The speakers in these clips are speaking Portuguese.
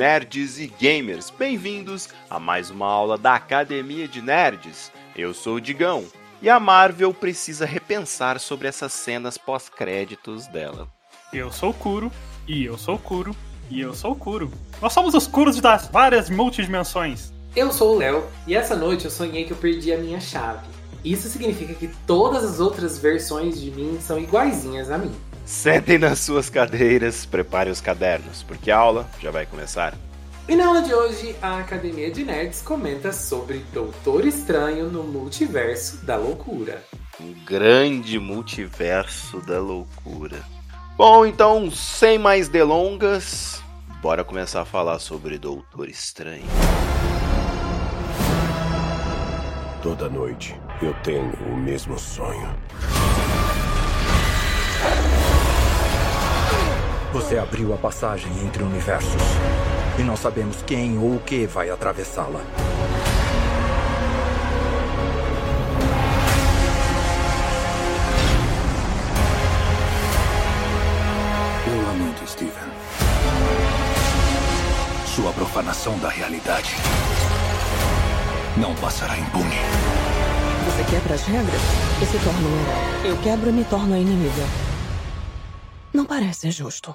nerds e gamers, bem-vindos a mais uma aula da Academia de Nerds. Eu sou o Digão e a Marvel precisa repensar sobre essas cenas pós-créditos dela. Eu sou o Kuro, e eu sou o Kuro, e eu sou o Kuro. Nós somos os Kuros das várias multidimensões. Eu sou o Léo e essa noite eu sonhei que eu perdi a minha chave. Isso significa que todas as outras versões de mim são iguaizinhas a mim. Sentem nas suas cadeiras, preparem os cadernos, porque a aula já vai começar. E na aula de hoje, a Academia de Nerds comenta sobre Doutor Estranho no Multiverso da Loucura. Um grande multiverso da loucura. Bom, então, sem mais delongas, bora começar a falar sobre Doutor Estranho. Toda noite eu tenho o mesmo sonho. Você abriu a passagem entre universos. E não sabemos quem ou o que vai atravessá-la. Eu lamento, Steven. Sua profanação da realidade não passará impune. Você quebra as regras e se torna um herói. Eu quebro e me torno a inimiga. Não parece justo.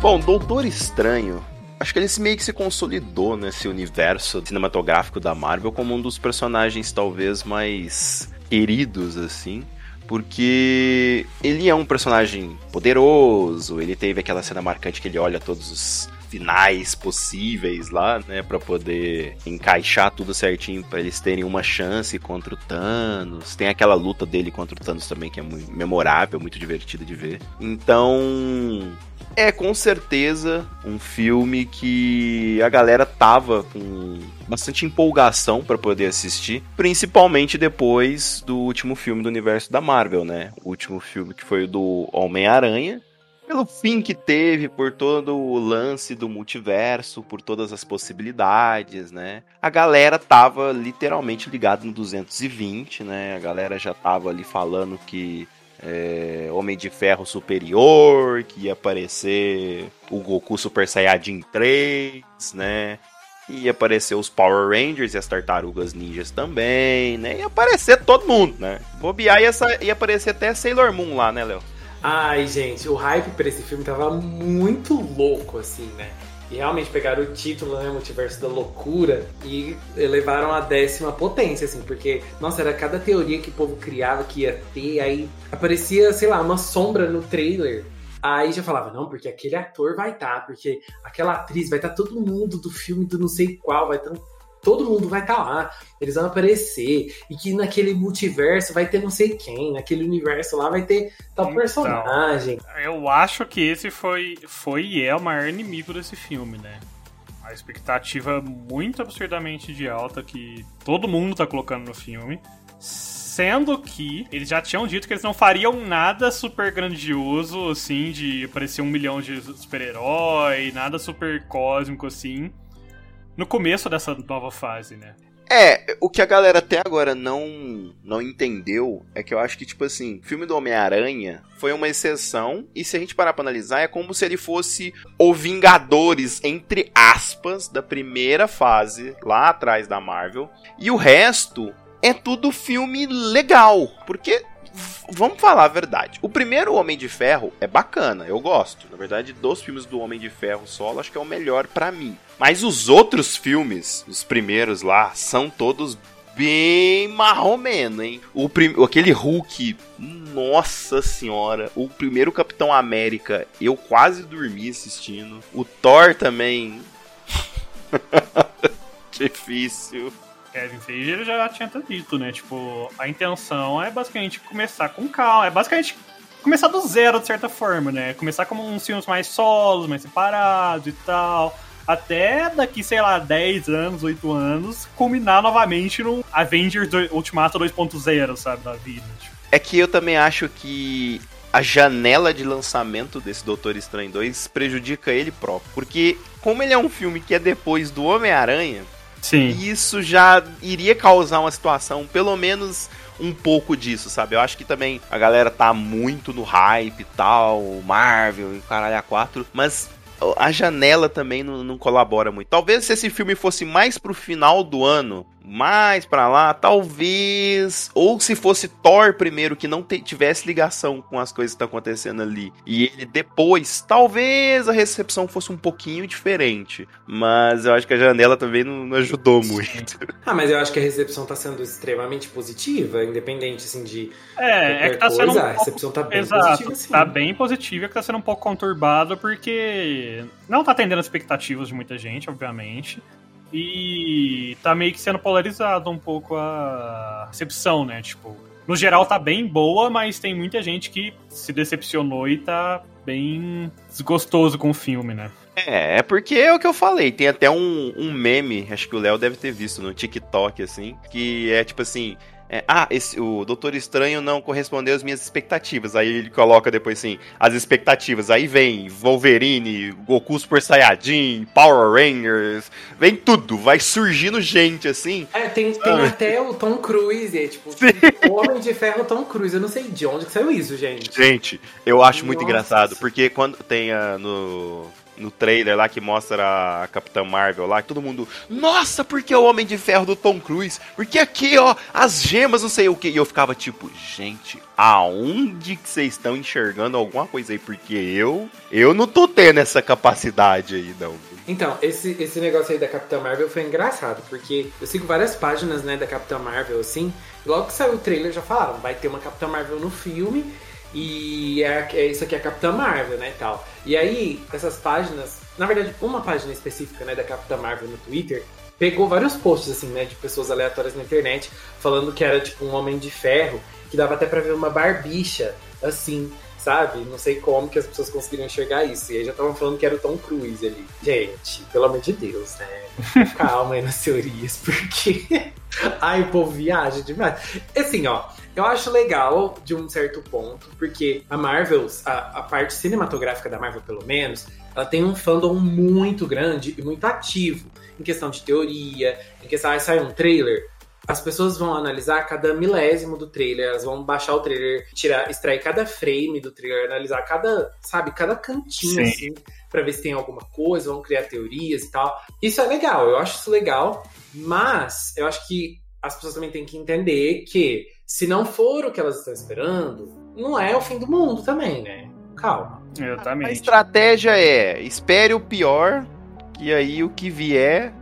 Bom, Doutor Estranho. Acho que ele meio que se consolidou nesse universo cinematográfico da Marvel como um dos personagens talvez mais queridos, assim. Porque ele é um personagem poderoso, ele teve aquela cena marcante que ele olha todos os finais possíveis lá, né, para poder encaixar tudo certinho para eles terem uma chance contra o Thanos. Tem aquela luta dele contra o Thanos também que é muito memorável, muito divertida de ver. Então, é com certeza um filme que a galera tava com bastante empolgação para poder assistir, principalmente depois do último filme do universo da Marvel, né? O último filme que foi o do Homem-Aranha, pelo fim que teve, por todo o lance do multiverso, por todas as possibilidades, né? A galera tava literalmente ligada no 220, né? A galera já tava ali falando que é, Homem de Ferro Superior, que ia aparecer o Goku Super Saiyajin 3, né? Ia aparecer os Power Rangers e as Tartarugas Ninjas também, né? Ia aparecer todo mundo, né? Bobear ia, ia aparecer até Sailor Moon lá, né, Léo? Ai, gente, o hype pra esse filme tava muito louco, assim, né? E realmente pegaram o título, né, Multiverso da Loucura, e elevaram a décima potência, assim, porque, nossa, era cada teoria que o povo criava que ia ter, aí aparecia, sei lá, uma sombra no trailer. Aí já falava, não, porque aquele ator vai estar, tá, porque aquela atriz vai estar tá todo mundo do filme do não sei qual, vai estar tá todo mundo vai estar tá lá, eles vão aparecer, e que naquele multiverso vai ter não sei quem, naquele universo lá vai ter tal então, personagem. Eu acho que esse foi, foi e é o maior inimigo desse filme, né? A expectativa muito absurdamente de alta que todo mundo tá colocando no filme. Sendo que eles já tinham dito que eles não fariam nada super grandioso, assim, de aparecer um milhão de super-herói, nada super cósmico, assim no começo dessa nova fase, né? É, o que a galera até agora não não entendeu é que eu acho que, tipo assim, o filme do Homem-Aranha foi uma exceção, e se a gente parar pra analisar, é como se ele fosse o Vingadores, entre aspas, da primeira fase, lá atrás da Marvel, e o resto é tudo filme legal, porque vamos falar a verdade. O primeiro Homem de Ferro é bacana, eu gosto. Na verdade, dos filmes do Homem de Ferro solo, acho que é o melhor para mim. Mas os outros filmes, os primeiros lá, são todos bem marromeno, hein? O prim... Aquele Hulk, nossa senhora. O primeiro Capitão América, eu quase dormi assistindo. O Thor também. Difícil. Kevin Feige ele já tinha dito, né? Tipo, a intenção é basicamente começar com calma. É basicamente começar do zero, de certa forma, né? Começar como uns filmes mais solos, mais separados e tal. Até daqui, sei lá, 10 anos, 8 anos, culminar novamente no Avengers Ultimato 2.0, sabe, da vida. Tipo. É que eu também acho que a janela de lançamento desse Doutor Estranho 2 prejudica ele próprio. Porque, como ele é um filme que é depois do Homem-Aranha, Sim. E isso já iria causar uma situação, pelo menos um pouco disso, sabe? Eu acho que também a galera tá muito no hype e tal, Marvel e caralho a 4, mas a janela também não, não, colabora muito. Talvez se esse filme fosse mais pro final do ano, mais para lá, talvez. Ou se fosse Thor primeiro, que não tivesse ligação com as coisas que estão acontecendo ali, e ele depois, talvez a recepção fosse um pouquinho diferente. Mas eu acho que a janela também não, não ajudou muito. Ah, mas eu acho que a recepção tá sendo extremamente positiva, independente assim de. É, é que tá sendo. Um a recepção tá bem Exato, positiva. Sim. Tá bem positiva, que tá sendo um pouco conturbado, porque não tá atendendo as expectativas de muita gente, obviamente. E tá meio que sendo polarizado um pouco a recepção, né? Tipo, no geral tá bem boa, mas tem muita gente que se decepcionou e tá bem desgostoso com o filme, né? É, é porque é o que eu falei. Tem até um, um meme, acho que o Léo deve ter visto no TikTok, assim, que é tipo assim. É, ah, esse, o Doutor Estranho não correspondeu às minhas expectativas. Aí ele coloca depois assim, as expectativas. Aí vem Wolverine, Goku Super Saiyajin, Power Rangers, vem tudo, vai surgindo gente assim. É, tem, tem ah. até o Tom Cruise, é tipo, o Homem de Ferro Tom Cruise. Eu não sei de onde que saiu isso, gente. Gente, eu acho Nossa. muito engraçado, porque quando tem a, no no trailer lá que mostra a Capitã Marvel lá, todo mundo, nossa, porque é o Homem de Ferro do Tom Cruise? Porque aqui, ó, as gemas, não sei o que. E eu ficava tipo, gente, aonde que vocês estão enxergando alguma coisa aí? Porque eu, eu não tô tendo essa capacidade aí, não. Então, esse, esse negócio aí da Capitã Marvel foi engraçado, porque eu sigo várias páginas, né, da Capitã Marvel, assim, logo que saiu o trailer já falaram, vai ter uma Capitã Marvel no filme, e é, é, isso aqui é a Capitã Marvel, né, e tal. E aí, essas páginas, na verdade, uma página específica, né, da Capitã Marvel no Twitter, pegou vários posts, assim, né, de pessoas aleatórias na internet, falando que era, tipo, um Homem de Ferro, que dava até pra ver uma barbicha, assim, sabe? Não sei como que as pessoas conseguiram enxergar isso. E aí já estavam falando que era o Tom Cruise ali. Gente, pelo amor de Deus, né? Calma aí nas teorias, porque... Ai, o povo viaja demais. Assim, ó, eu acho legal de um certo ponto, porque a Marvel, a, a, parte cinematográfica da Marvel, pelo menos, ela tem um fandom muito grande e muito ativo em questão de teoria, em questão de sai um trailer. As pessoas vão analisar cada milésimo do trailer, elas vão baixar o trailer, tirar, extrair cada frame do trailer, analisar cada, sabe, cada cantinho Sim. assim, para ver se tem alguma coisa, vão criar teorias e tal. Isso é legal, eu acho isso legal, mas eu acho que as pessoas também têm que entender que se não for o que elas estão esperando, não é o fim do mundo também, né? Calma. Exatamente. A estratégia é espere o pior, e aí o que vier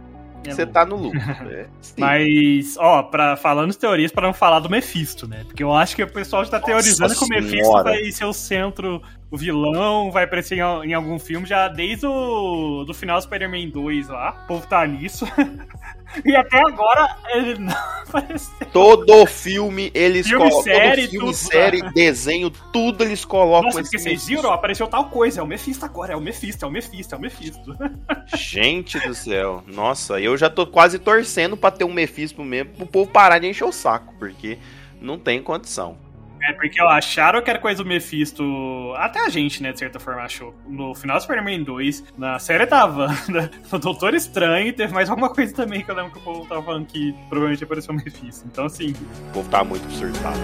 é você tá no lucro. Né? Mas, ó, pra, falando de teorias, para não falar do Mephisto, né? Porque eu acho que o pessoal está teorizando que o Mephisto vai ser o centro, o vilão, vai aparecer em, em algum filme já desde o do final do Spider-Man 2 lá. O povo tá nisso. e até agora ele não apareceu. Todo filme eles filme, colocam. Série, filme, tudo, série, desenho, tudo eles colocam. Nossa, porque vocês viram? Apareceu tal coisa. É o Mephisto agora. É o Mephisto, é o Mephisto, é o Mephisto. Gente do céu. Nossa, eu já tô quase torcendo pra ter um Mephisto mesmo, pro povo parar de encher o saco, porque não tem condição. É porque ó, acharam que era coisa do Mephisto. Até a gente, né, de certa forma, achou. No final do Spider-Man 2, na série da Wanda, no Doutor Estranho, teve mais alguma coisa também que eu lembro que o povo tava falando que provavelmente apareceu o Mephisto. Então, assim. O povo tá muito surtado.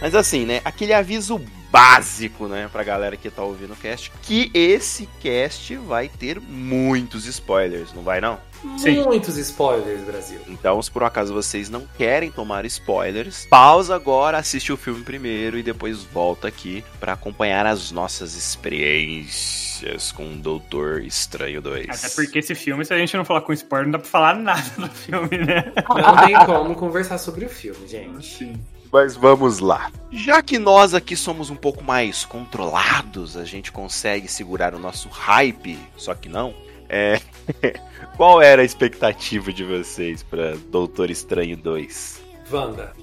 Mas assim, né? Aquele aviso básico, né, pra galera que tá ouvindo o cast, que esse cast vai ter muitos spoilers, não vai não? Sim. Muitos spoilers, Brasil. Então, se por um acaso vocês não querem tomar spoilers, pausa agora, assiste o filme primeiro e depois volta aqui para acompanhar as nossas experiências com o Doutor Estranho 2. Até porque esse filme, se a gente não falar com spoiler, não dá pra falar nada do filme, né? Não tem como conversar sobre o filme, gente. Sim. Mas vamos lá. Já que nós aqui somos um pouco mais controlados, a gente consegue segurar o nosso hype, só que não. É... Qual era a expectativa de vocês para Doutor Estranho 2? Wanda.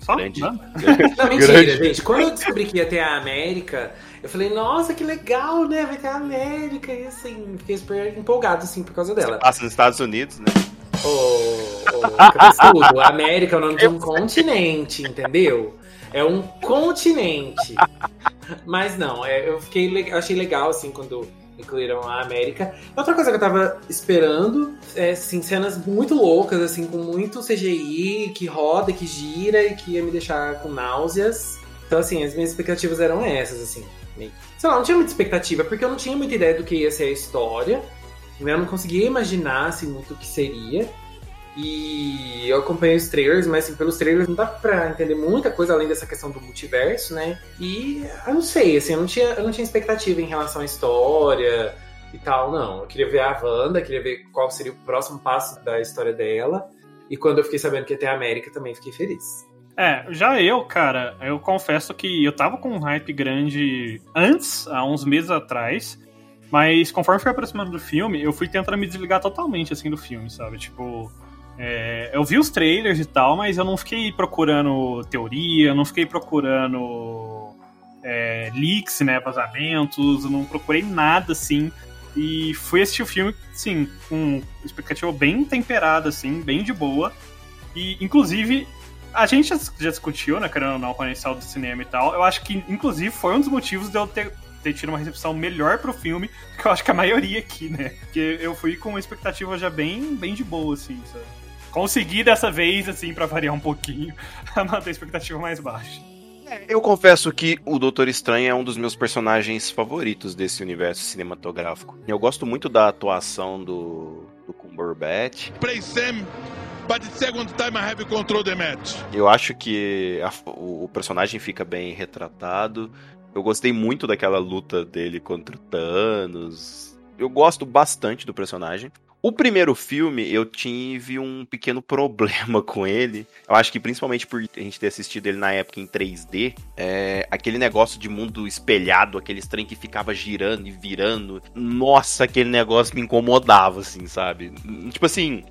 Só? Grande, Não, mentira, grande. gente. Quando eu descobri que ia ter a América, eu falei, nossa, que legal, né? Vai ter a América. E assim, fiquei super empolgado, assim, por causa dela. Passa nos Estados Unidos, né? Ô, ô, América é o nome de um continente, entendeu? É um continente. Mas não, é, eu fiquei, eu achei legal assim quando incluíram a América. Outra coisa que eu tava esperando é assim, cenas muito loucas, assim, com muito CGI, que roda, que gira e que ia me deixar com náuseas. Então, assim, as minhas expectativas eram essas, assim. Sei lá, não tinha muita expectativa, porque eu não tinha muita ideia do que ia ser a história. Né? Eu não conseguia imaginar, assim, muito o que seria. E eu acompanhei os trailers, mas assim, pelos trailers não dá pra entender muita coisa além dessa questão do multiverso, né? E eu não sei, assim, eu não tinha, eu não tinha expectativa em relação à história e tal, não. Eu queria ver a Wanda, queria ver qual seria o próximo passo da história dela. E quando eu fiquei sabendo que ia ter a América, também fiquei feliz. É, já eu, cara, eu confesso que eu tava com um hype grande antes, há uns meses atrás, mas conforme fui aproximando do filme, eu fui tentando me desligar totalmente, assim, do filme, sabe? Tipo, é, eu vi os trailers e tal, mas eu não fiquei procurando teoria, eu não fiquei procurando é, leaks, né, vazamentos, eu não procurei nada assim. E fui assistir o filme, sim, com expectativa bem temperada, assim, bem de boa. E, inclusive, a gente já, discutiu, né, querendo ou não, quando a saiu do cinema e tal. Eu acho que, inclusive, foi um dos motivos de eu ter tido uma recepção melhor pro filme, que eu acho que a maioria aqui, né? Porque eu fui com uma expectativa já bem, bem de boa, assim, sabe? consegui dessa vez, assim, para variar um pouquinho, manter a expectativa mais baixa. É, eu confesso que o Doutor Estranho é um dos meus personagens favoritos desse universo cinematográfico. Eu gosto muito da atuação do, do Cumberbatch. Play Sam, but the second time I have control the match. Eu acho que a, o, o personagem fica bem retratado. Eu gostei muito daquela luta dele contra o Thanos. Eu gosto bastante do personagem. O primeiro filme, eu tive um pequeno problema com ele. Eu acho que principalmente por a gente ter assistido ele na época em 3D, é, aquele negócio de mundo espelhado, aquele trem que ficava girando e virando. Nossa, aquele negócio me incomodava, assim, sabe? Tipo assim,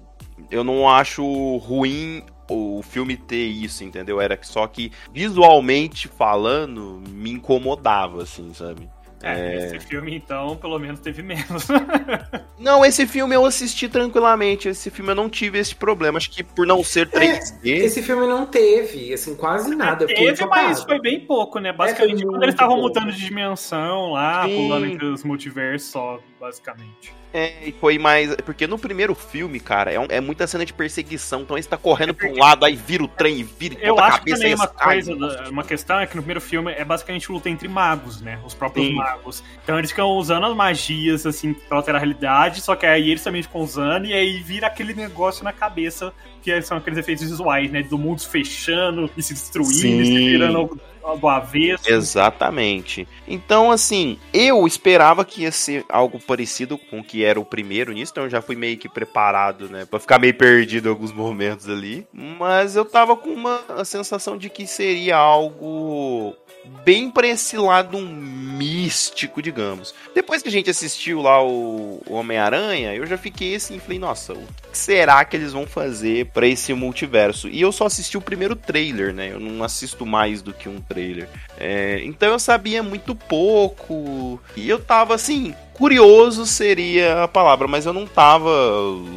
eu não acho ruim o filme ter isso, entendeu? Era só que visualmente falando me incomodava, assim, sabe? É, esse filme, então, pelo menos teve menos. não, esse filme eu assisti tranquilamente. Esse filme eu não tive esse problema. Acho que por não ser 3D. É, esse filme não teve, assim, quase nada. Teve, mas foi bem pouco, né? Basicamente, é, quando eles estavam mudando de dimensão lá, Sim. pulando entre os multiversos só, basicamente. É, e foi mais. Porque no primeiro filme, cara, é, um, é muita cena de perseguição. Então você tá correndo é pra um lado, aí vira o trem e vira e Eu acho que também uma coisa, uma questão é que no primeiro filme é basicamente luta entre magos, né? Os próprios Sim. magos. Então eles ficam usando as magias, assim, pra alterar a realidade, só que aí eles também ficam usando, e aí vira aquele negócio na cabeça, que são aqueles efeitos visuais, né? Do mundo fechando e se destruindo, Sim. e se virando do avesso. Exatamente. Então, assim, eu esperava que ia ser algo parecido com o que era o primeiro nisso, então eu já fui meio que preparado, né, pra ficar meio perdido em alguns momentos ali. Mas eu tava com uma sensação de que seria algo bem pra esse lado místico, digamos. Depois que a gente assistiu lá o, Homem-Aranha, eu já fiquei assim, falei, nossa, o que será que eles vão fazer para esse multiverso? E eu só assisti o primeiro trailer, né? Eu não assisto mais do que um trailer. É, então eu sabia muito pouco. E eu tava assim, curioso seria a palavra, mas eu não tava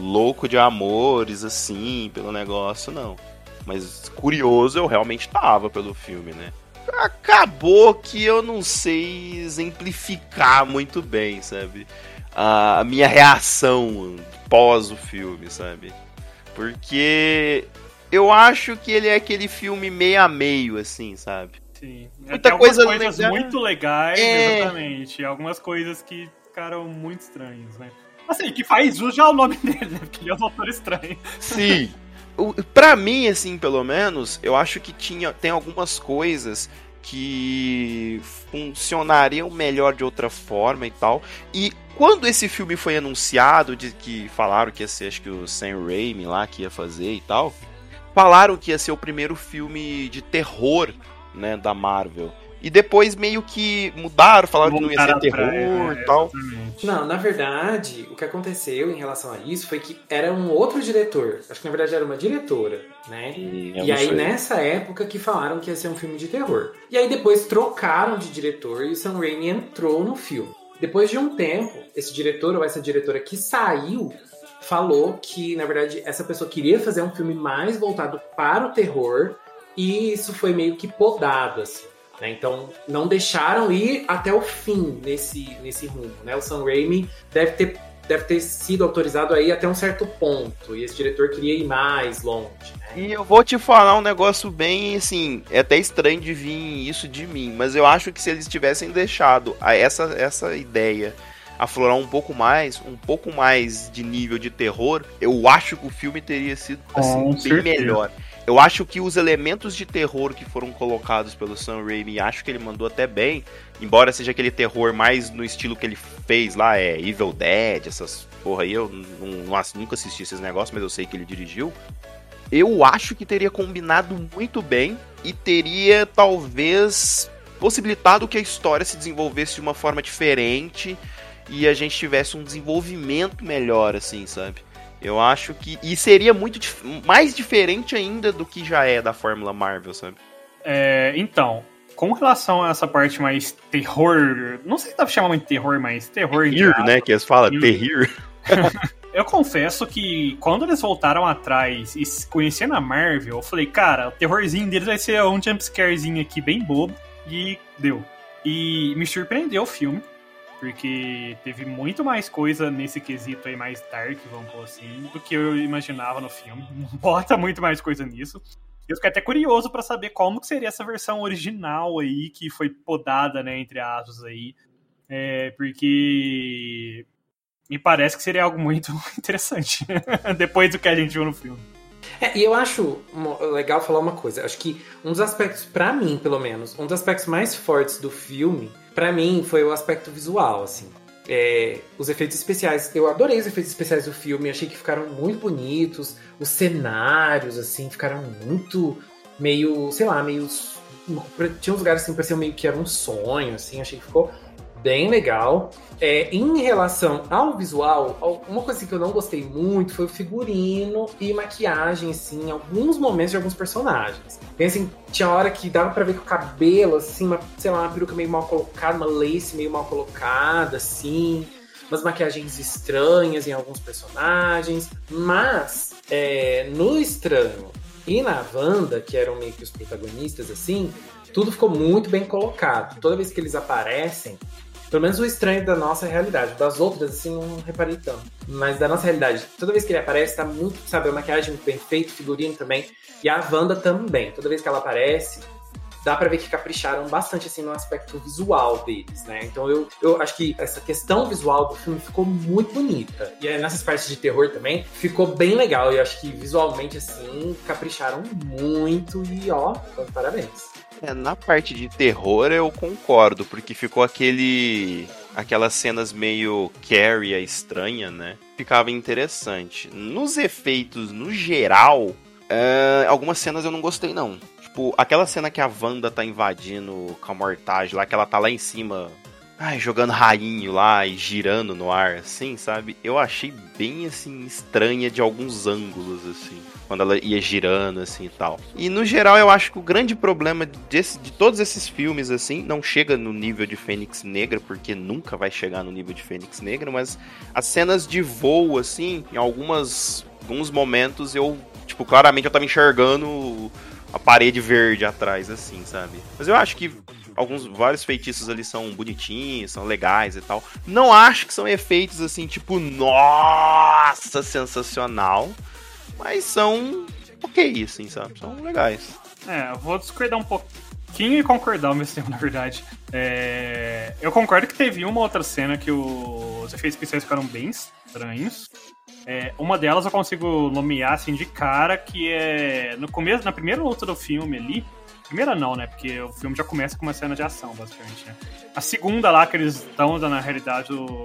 louco de amores assim pelo negócio, não. Mas curioso eu realmente tava pelo filme, né? Acabou que eu não sei exemplificar muito bem, sabe? A minha reação pós o filme, sabe? Porque eu acho que ele é aquele filme meio a meio, assim, sabe? Sim. Muita coisa coisas legal. muito legais, é... exatamente. Algumas coisas que ficaram muito estranhas, né? Assim, que faz jus já o nome dele, né? Porque ele é um autor estranho. Sim. Pra mim, assim, pelo menos, eu acho que tinha, tem algumas coisas que funcionariam melhor de outra forma e tal. E quando esse filme foi anunciado, de que falaram que ia ser acho que o Sam Raimi lá que ia fazer e tal, falaram que ia ser o primeiro filme de terror, né, da Marvel. E depois meio que mudaram, falaram que não ia ser terror e tal. Não, na verdade, o que aconteceu em relação a isso foi que era um outro diretor. Acho que na verdade era uma diretora, né? Hum, e aí sei. nessa época que falaram que ia ser um filme de terror. E aí depois trocaram de diretor e o Sam Raimi entrou no filme. Depois de um tempo, esse diretor ou essa diretora que saiu falou que, na verdade, essa pessoa queria fazer um filme mais voltado para o terror e isso foi meio que podado, assim. Né? Então, não deixaram ir até o fim nesse, nesse rumo. Né? O Sam Raimi deve ter, deve ter sido autorizado aí até um certo ponto, e esse diretor queria ir mais longe. Né? E eu vou te falar um negócio bem, assim, é até estranho de vir isso de mim, mas eu acho que se eles tivessem deixado essa, essa ideia aflorar um pouco mais, um pouco mais de nível de terror, eu acho que o filme teria sido assim, bem melhor. Eu acho que os elementos de terror que foram colocados pelo Sam Raimi, acho que ele mandou até bem, embora seja aquele terror mais no estilo que ele fez lá, é Evil Dead, essas porra aí, eu não, não, nunca assisti esses negócios, mas eu sei que ele dirigiu. Eu acho que teria combinado muito bem e teria talvez possibilitado que a história se desenvolvesse de uma forma diferente e a gente tivesse um desenvolvimento melhor, assim, sabe? Eu acho que. E seria muito dif mais diferente ainda do que já é da Fórmula Marvel, sabe? É, então, com relação a essa parte mais terror. Não sei se dá pra chamar muito de terror, mas terror. Terror, né? Que eles falam, terror. eu confesso que quando eles voltaram atrás e conhecendo a Marvel, eu falei, cara, o terrorzinho deles vai ser um jumpscarezinho aqui bem bobo. E deu. E me surpreendeu o filme porque teve muito mais coisa nesse quesito aí mais dark, vamos pôr assim, do que eu imaginava no filme. Bota muito mais coisa nisso. Eu fiquei até curioso para saber como que seria essa versão original aí, que foi podada, né, entre aspas aí. É, porque me parece que seria algo muito interessante, depois do que a gente viu no filme. É, e eu acho legal falar uma coisa. Acho que um dos aspectos, para mim, pelo menos, um dos aspectos mais fortes do filme para mim foi o aspecto visual, assim. É, os efeitos especiais, eu adorei os efeitos especiais do filme, achei que ficaram muito bonitos, os cenários, assim, ficaram muito meio, sei lá, meio. Tinha uns lugares assim, pareciam meio que era um sonho, assim, achei que ficou bem legal. É, em relação ao visual, uma coisa que eu não gostei muito foi o figurino e maquiagem, assim, em alguns momentos de alguns personagens. Tem assim, tinha hora que dava para ver que o cabelo, assim, uma, sei lá, uma peruca meio mal colocada, uma lace meio mal colocada, assim, umas maquiagens estranhas em alguns personagens, mas é, no estranho e na Wanda, que eram meio que os protagonistas, assim, tudo ficou muito bem colocado. Toda vez que eles aparecem, pelo menos o estranho da nossa realidade. Das outras, assim, não reparei tanto. Mas da nossa realidade, toda vez que ele aparece, tá muito, sabe, a maquiagem muito bem feita, figurino também. E a Wanda também. Toda vez que ela aparece, dá para ver que capricharam bastante assim no aspecto visual deles, né? Então eu, eu acho que essa questão visual do filme ficou muito bonita. E aí, nessas partes de terror também ficou bem legal. E eu acho que visualmente assim capricharam muito e ó, parabéns. É, na parte de terror eu concordo, porque ficou aquele. aquelas cenas meio Carrie estranha, né? Ficava interessante. Nos efeitos, no geral, é, algumas cenas eu não gostei, não. Tipo, aquela cena que a Wanda tá invadindo a mortagem lá, que ela tá lá em cima ai, jogando rainho lá e girando no ar, assim, sabe? Eu achei bem, assim, estranha de alguns ângulos, assim. Quando ela ia girando, assim, e tal. E, no geral, eu acho que o grande problema desse, de todos esses filmes, assim, não chega no nível de Fênix Negra, porque nunca vai chegar no nível de Fênix Negra, mas as cenas de voo, assim, em algumas, alguns momentos eu, tipo, claramente eu tava enxergando a parede verde atrás, assim, sabe? Mas eu acho que alguns vários feitiços ali são bonitinhos, são legais e tal. Não acho que são efeitos assim, tipo, nossa, sensacional. Mas são ok, assim, sabe? São legais. É, eu vou discordar um pouquinho e concordar ao mesmo tempo, na verdade. É... Eu concordo que teve uma outra cena que os efeitos especiais ficaram bem estranhos. É, uma delas eu consigo nomear assim de cara, que é no começo, na primeira luta do filme ali, Primeira não, né? Porque o filme já começa com uma cena de ação, basicamente, né? A segunda lá, que eles estão na realidade do,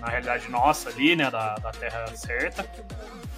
na realidade nossa ali, né? Da, da Terra certa.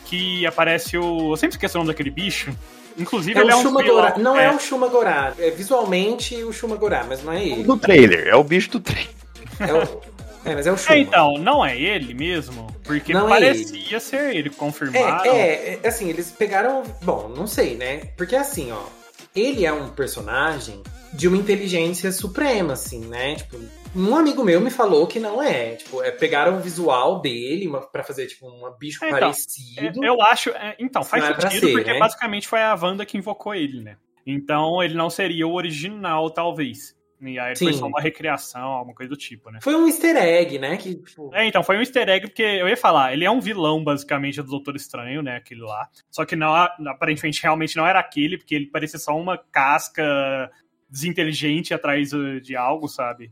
Que aparece o. Eu sempre esqueço o nome daquele bicho. Inclusive, é ele o é um Shumagorá. Não é. é o Shumagorá. É visualmente o Shumagorá, mas não é ele. Do trailer, é o bicho do trailer. É o. É, mas é o Shuma. É, então, não é ele mesmo? Porque não parecia é ele. ser ele, confirmado. É, é, é, assim, eles pegaram. Bom, não sei, né? Porque assim, ó ele é um personagem de uma inteligência suprema, assim, né? Tipo, um amigo meu me falou que não é. Tipo, é, pegaram o visual dele para fazer, tipo, um bicho é, então, parecido. É, eu acho. É, então, faz é sentido, ser, porque né? basicamente foi a Wanda que invocou ele, né? Então ele não seria o original, talvez. E aí Sim. foi só uma recriação, alguma coisa do tipo, né? Foi um easter egg, né? Que, tipo, É, então, foi um easter egg, porque eu ia falar, ele é um vilão, basicamente, do Doutor Estranho, né, aquele lá. Só que não, aparentemente, realmente não era aquele, porque ele parecia só uma casca desinteligente atrás de algo, sabe?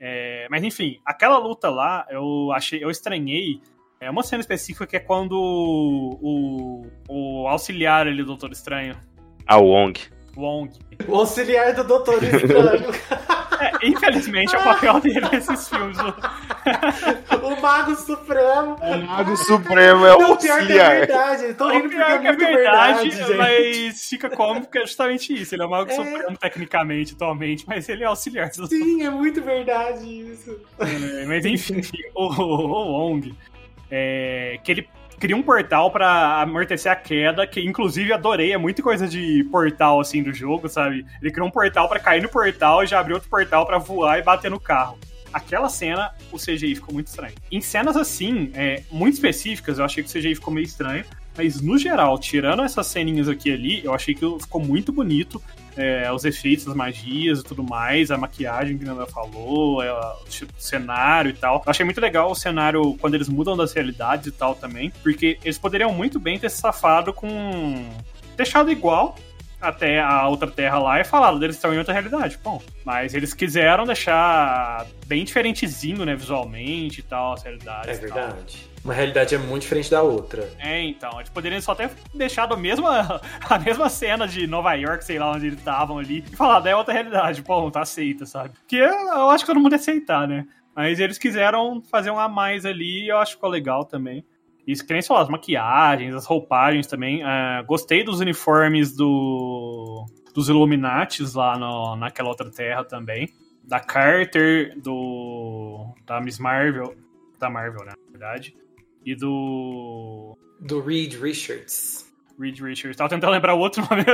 É, mas enfim, aquela luta lá, eu achei, eu estranhei. É uma cena específica que é quando o, o, o auxiliar ali do Doutor Estranho, A Wong. Wong. o auxiliar do Doutor Estranho. É, infelizmente é o papel dele nesses filmes. o Mago Supremo. O Mago Supremo é o Não, pior que é auxiliar. verdade. Eu tô rindo O porque pior é que é muito verdade, verdade, mas fica cômico porque é justamente isso. Ele é o Mago É. Supremo tecnicamente, atualmente, mas ele é auxiliar Sim, é muito verdade isso. É, Mas enfim, o, o Wong, é, que ele cria um portal pra amortecer a queda, que inclusive adorei, é muita coisa de portal assim do jogo, sabe? Ele criou um portal pra cair no portal e já abriu outro portal pra voar e bater no carro. Aquela cena, o CGI ficou muito estranho. Em cenas assim, é, muito específicas, eu achei que o CGI ficou meio estranho. Mas no geral, tirando essas ceninhas aqui ali, eu achei que ficou muito bonito. É, os efeitos, as magias e tudo mais, a maquiagem que a Nanda falou, é, o tipo, cenário e tal. Eu achei muito legal o cenário quando eles mudam das realidades e tal também, porque eles poderiam muito bem ter se safado com. deixado igual até a outra terra lá e falado deles estão em outra realidade. Bom, mas eles quiseram deixar bem diferentezinho, né, visualmente e tal, as realidades. É verdade. Uma realidade é muito diferente da outra. É, então, eles poderiam só ter deixado a mesma, a mesma cena de Nova York, sei lá onde eles estavam ali, e falado, é outra realidade, pô, tá aceita, sabe? Que eu, eu acho que todo mundo ia aceitar, né? Mas eles quiseram fazer um a mais ali e eu acho que ficou legal também. Isso que nem só as maquiagens, as roupagens também. Ah, gostei dos uniformes do, dos Illuminates lá no, naquela outra terra também. Da Carter, do. da Miss Marvel. Da Marvel, né, na verdade. E do. Do Reed Richards. Reed Richards. Tava tentando lembrar o outro nome.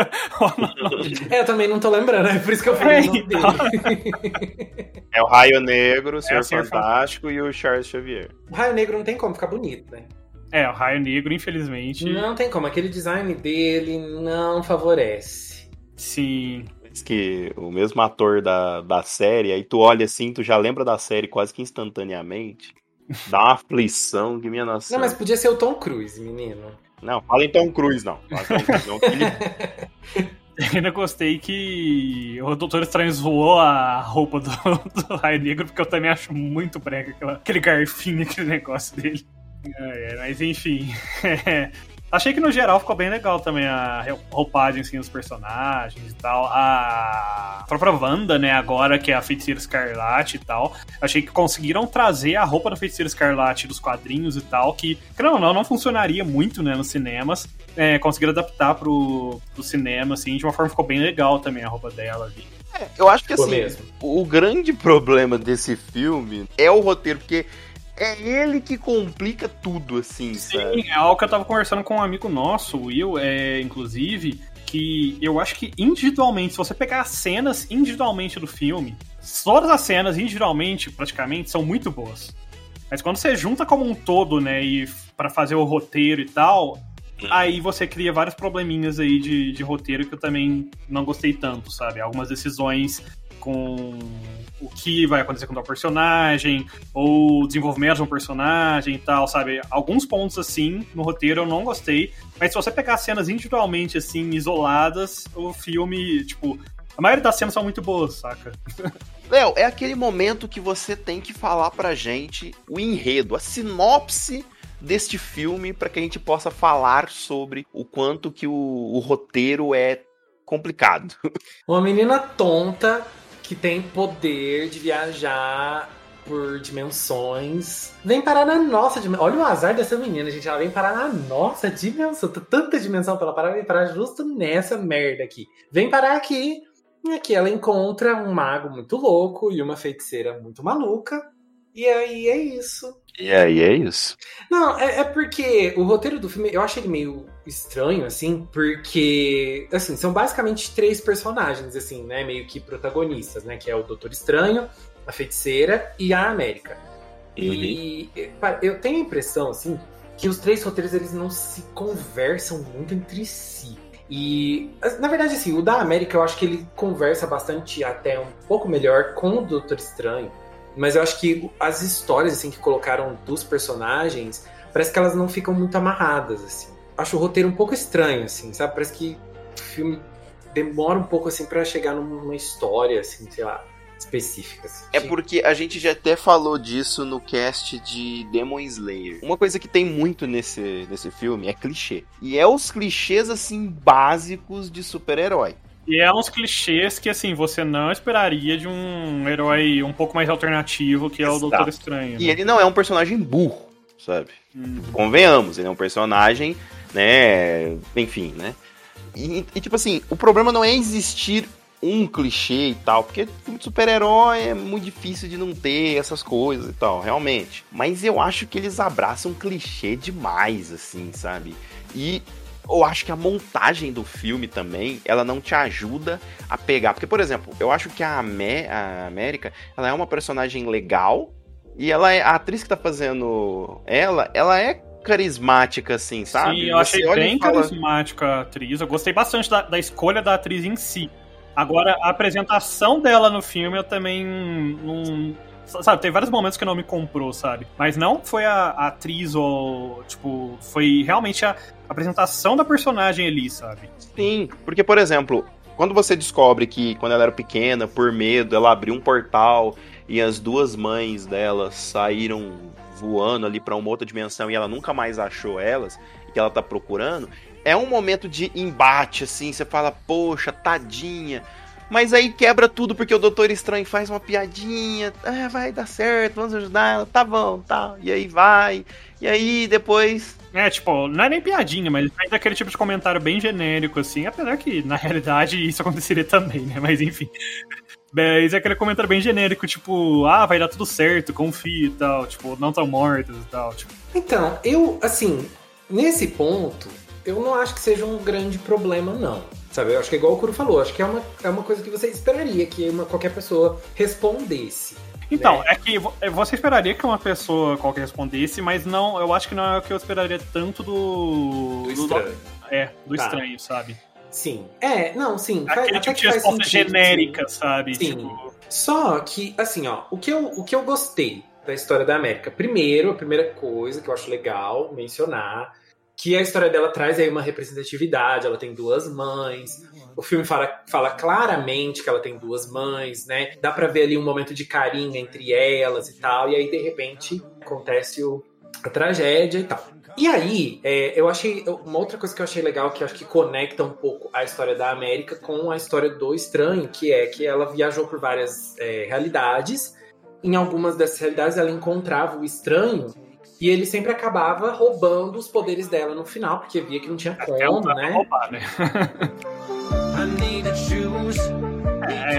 o. É, eu também não tô lembrando, é por isso que eu falei o nome então. dele. É o Raio Negro, o Senhor o Senhor Fantástico e o Charles Xavier. O Raio Negro não tem como ficar bonito, né? É, o Raio Negro, infelizmente. Não tem como. Aquele design dele não favorece. Sim. Diz que o mesmo ator da, da série, aí tu olha assim, tu já lembra da série quase que instantaneamente. Dá uma aflição que minha nossa. Não, mas podia ser o Tom Cruise, menino. Não, fala em Tom Cruise, não. Fala em Tom Cruise, não, que ele- Ainda gostei que o Doutor Estranho zoou a roupa do, do Raio Negro, porque eu também acho muito brega aquela- aquele garfinho, aquele negócio dele. É, é, mas enfim. Achei que no geral ficou bem legal também a roupagem assim, dos personagens e tal. A própria Wanda, né, agora que é a Feiticeira Escarlate e tal. Achei que conseguiram trazer a roupa da Feiticeira Escarlate dos quadrinhos e tal, que, ou não, não funcionaria muito, né, nos cinemas. É, conseguiram adaptar pro, pro cinema, assim, de uma forma que ficou bem legal também a roupa dela ali. Eu acho que Ficou assim, mesmo. o grande problema desse filme é o roteiro, porque é ele que complica tudo, assim, sabe? Sim, é algo que eu tava conversando com um amigo nosso, o Will, é, inclusive, que eu acho que individualmente, se você pegar as cenas individualmente do filme, todas as cenas individualmente, praticamente, são muito boas. Mas quando você junta como um todo, né, e para fazer o roteiro e tal, aí você cria vários probleminhas aí de, de roteiro que eu também não gostei tanto, sabe? Algumas decisões com o que vai acontecer com o personagem, ou o desenvolvimento de um personagem e tal, sabe? Alguns pontos assim no roteiro eu não gostei, mas se você pegar cenas individualmente, assim, isoladas, o filme, tipo, a maioria das cenas são muito boas, saca? Léo, é aquele momento que você tem que falar pra gente o enredo, a sinopse deste filme para que a gente possa falar sobre o quanto que o, o roteiro é complicado. Uma menina tonta que tem poder de viajar por dimensões. Vem parar na nossa dimensão. Olha o azar dessa menina, gente. Ela vem parar na nossa dimensão. Tanta dimensão pra ela parar, vem parar justo nessa merda aqui. Vem parar aqui. E aqui ela encontra um mago muito louco e uma feiticeira muito maluca. E aí é isso. E aí é isso. Não, é, é porque o roteiro do filme, eu acho ele meio estranho, assim, porque, assim, são basicamente três personagens, assim, né, meio que protagonistas, né, que é o Doutor Estranho, a Feiticeira e a América. E pá, eu tenho a impressão, assim, que os três roteiros, eles não se conversam muito entre si. E, na verdade, assim, o da América eu acho que ele conversa bastante até um pouco melhor com o Doutor Estranho. Mas eu acho que as histórias, assim, que colocaram dos personagens, parece que elas não ficam muito amarradas, assim. Acho o roteiro um pouco estranho, assim, sabe? Parece que o filme demora um pouco, assim, para chegar numa história, assim, sei lá específicas. É porque a gente já até falou disso no cast de Demon Slayer. Uma coisa que tem muito nesse, nesse filme é clichê. E é os clichês, assim, básicos de super-herói. E é uns clichês que, assim, você não esperaria de um herói um pouco mais alternativo, que é o Doutor Estranho. E né? ele não é um personagem burro, sabe? Hum. Convenhamos, ele é um personagem, né? Enfim, né? E, e, tipo assim, o problema não é existir um clichê e tal, porque filme de super-herói é muito difícil de não ter essas coisas e tal, realmente. Mas eu acho que eles abraçam clichê demais, assim, sabe? E eu acho que a montagem do filme também, ela não te ajuda a pegar. Porque, por exemplo, eu acho que a, Amé a América, ela é uma personagem legal, e ela é, a atriz que tá fazendo ela, ela é carismática, assim, sabe? Sim, eu achei bem fala... carismática a atriz. Eu gostei bastante da, da escolha da atriz em si. Agora, a apresentação dela no filme eu também não. Sabe, tem vários momentos que não me comprou, sabe? Mas não foi a, a atriz ou. Tipo, foi realmente a apresentação da personagem ali, sabe? Sim, porque, por exemplo, quando você descobre que quando ela era pequena, por medo, ela abriu um portal e as duas mães dela saíram voando ali para uma outra dimensão e ela nunca mais achou elas e que ela tá procurando, é um momento de embate, assim, você fala, poxa, tadinha. Mas aí quebra tudo porque o Doutor Estranho faz uma piadinha, ah, vai dar certo, vamos ajudar ela, tá bom, tá. E aí vai, e aí depois. É, tipo, não é nem piadinha, mas faz aquele tipo de comentário bem genérico, assim, apesar que na realidade isso aconteceria também, né? Mas enfim. Mas é aquele comentário bem genérico, tipo, ah, vai dar tudo certo, confia e tal, tipo, não tão mortos e tal. Tipo. Então, eu, assim, nesse ponto, eu não acho que seja um grande problema, não. Sabe, eu acho que é igual o Kuro falou, acho que é uma, é uma coisa que você esperaria que uma, qualquer pessoa respondesse. Então, né? é que é, você esperaria que uma pessoa qualquer respondesse, mas não, eu acho que não é o que eu esperaria tanto do. Do estranho. Do, é, do tá. estranho, sabe? Sim. É, não, sim. Aquele tipo de resposta genérica, sim. sabe? Sim. Tipo... Só que, assim, ó, o que, eu, o que eu gostei da história da América. Primeiro, a primeira coisa que eu acho legal mencionar que a história dela traz aí uma representatividade, ela tem duas mães. O filme fala, fala claramente que ela tem duas mães, né? Dá para ver ali um momento de carinho entre elas e tal. E aí, de repente, acontece o, a tragédia e tal. E aí, é, eu achei. Uma outra coisa que eu achei legal, que acho que conecta um pouco a história da América com a história do estranho, que é que ela viajou por várias é, realidades. Em algumas dessas realidades, ela encontrava o estranho e ele sempre acabava roubando os poderes dela no final, porque via que não tinha como, né? Roubar, né?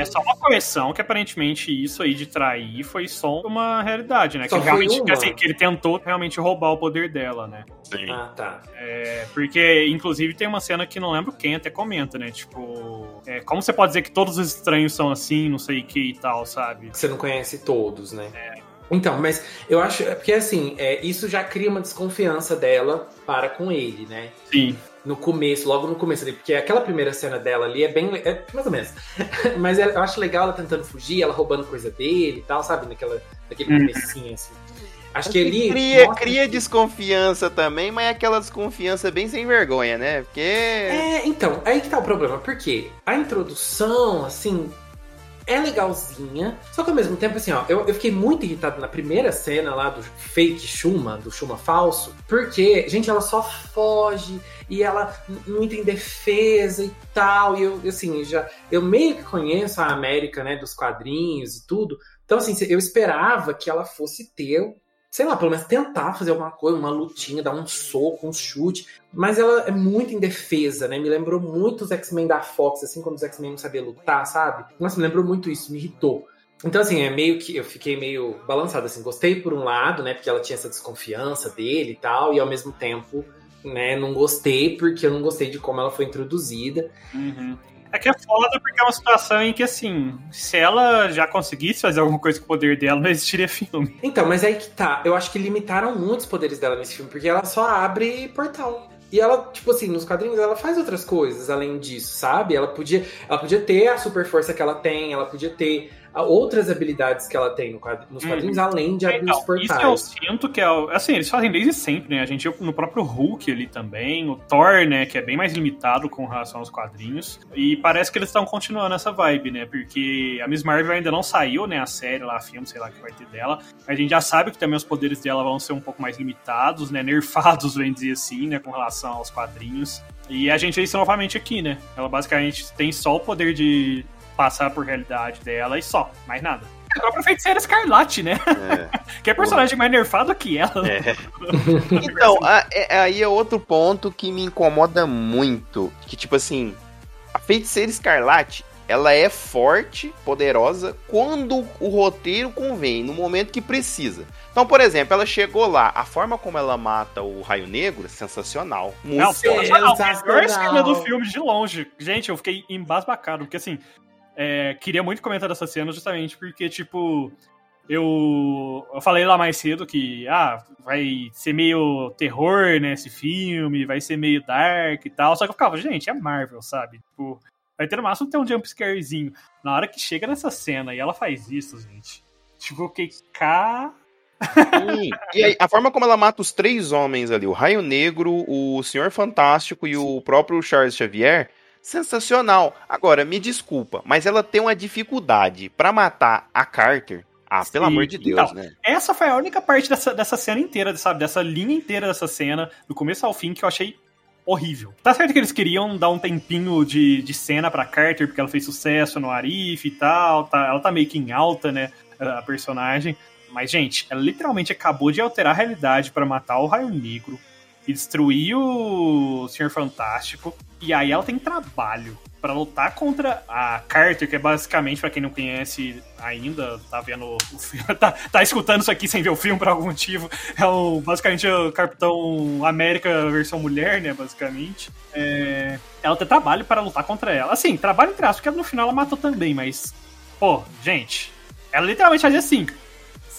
é só uma correção que aparentemente isso aí de trair foi só uma realidade, né? Só que realmente que, assim, que ele tentou realmente roubar o poder dela, né? Sim. Ah, tá. É, porque, inclusive, tem uma cena que não lembro quem até comenta, né? Tipo, é, como você pode dizer que todos os estranhos são assim, não sei o que e tal, sabe? Você não conhece todos, né? É. Então, mas eu acho. É porque assim, é, isso já cria uma desconfiança dela para com ele, né? Sim. No começo, logo no começo ali, porque aquela primeira cena dela ali é bem. É, mais ou menos. mas eu acho legal ela tentando fugir, ela roubando coisa dele e tal, sabe? Naquela, naquele hum. comecinho assim. Acho que ele. Cria, cria desconfiança também, mas é aquela desconfiança bem sem vergonha, né? Porque. É, então, aí que tá o problema. Porque a introdução, assim, é legalzinha, só que ao mesmo tempo, assim, ó, eu, eu fiquei muito irritado na primeira cena lá do fake Shuma, do Shuma falso, porque, gente, ela só foge e ela não tem defesa e tal, e eu, assim, já, eu meio que conheço a América, né, dos quadrinhos e tudo, então, assim, eu esperava que ela fosse ter sei lá, pelo menos tentar fazer alguma coisa, uma lutinha, dar um soco, um chute. Mas ela é muito indefesa, né? Me lembrou muito os X-Men da Fox, assim, quando os X-Men não sabiam lutar, sabe? Nossa, me lembrou muito isso, me irritou. Então, assim, é meio que eu fiquei meio balançado, assim, gostei por um lado, né? Porque ela tinha essa desconfiança dele e tal, e ao mesmo tempo, né, não gostei porque eu não gostei de como ela foi introduzida. Uhum. É que é foda porque é uma situação em que, assim, se ela já conseguisse fazer alguma coisa com o poder dela, não existiria filme. Então, mas aí que tá. Eu acho que limitaram muito os poderes dela nesse filme, porque ela só abre portal. E ela, tipo assim, nos quadrinhos ela faz outras coisas além disso, sabe? Ela podia, ela podia ter a super força que ela tem, ela podia ter outras habilidades que ela tem no nos uhum. quadrinhos, além de abrir então, os portais. Isso eu sinto que é. Assim, eles fazem desde sempre, né? A gente no próprio Hulk ali também, o Thor, né? Que é bem mais limitado com relação aos quadrinhos. E parece que eles estão continuando essa vibe, né? Porque a Miss Marvel ainda não saiu, né? A série lá, a filme, sei lá, que vai ter dela. A gente já sabe que também os poderes dela vão ser um pouco mais limitados, né? Nerfados, vem dizer assim, né? Com relação aos quadrinhos. E a gente vê isso novamente aqui, né? Ela basicamente tem só o poder de passar por realidade dela e só, mais nada. A própria feiticeira Escarlate, né? É. que é personagem mais nerfado que ela. É. então, a, é, aí é outro ponto que me incomoda muito. Que, tipo assim, a feiticeira Escarlate, ela é forte, poderosa, quando o roteiro convém, no momento que precisa. Então, por exemplo, ela chegou lá, a forma como ela mata o Raio Negro é sensacional. Muito Não, sensacional. A melhor cena do filme de longe. Gente, eu fiquei embasbacado, porque assim, é, queria muito comentar dessa cena justamente porque, tipo, eu, eu falei lá mais cedo que ah, vai ser meio terror, né, esse filme, vai ser meio dark e tal. Só que eu ficava, gente, é Marvel, sabe? Tipo, vai ter no máximo ter um jumpscarezinho. Na hora que chega nessa cena e ela faz isso, gente, tipo, eu fiquei cá. e aí, a forma como ela mata os três homens ali, o Raio Negro, o Senhor Fantástico e o próprio Charles Xavier, sensacional. Agora, me desculpa, mas ela tem uma dificuldade para matar a Carter. Ah, Sim. pelo amor de Deus, então, né? Essa foi a única parte dessa, dessa cena inteira, sabe? Dessa linha inteira dessa cena, do começo ao fim, que eu achei horrível. Tá certo que eles queriam dar um tempinho de, de cena pra Carter, porque ela fez sucesso no Arif e tal, tá, ela tá meio que em alta, né, a personagem. Mas, gente, ela literalmente acabou de alterar a realidade para matar o Raio Negro, e destruir o Senhor Fantástico. E aí ela tem trabalho para lutar contra a Carter, que é basicamente, para quem não conhece ainda, tá vendo o filme, tá, tá escutando isso aqui sem ver o filme por algum motivo, é o, basicamente o Capitão América versão mulher, né, basicamente. É, ela tem trabalho para lutar contra ela. Assim, trabalho entre aspas, porque no final ela matou também, mas, pô, gente, ela literalmente fazia assim,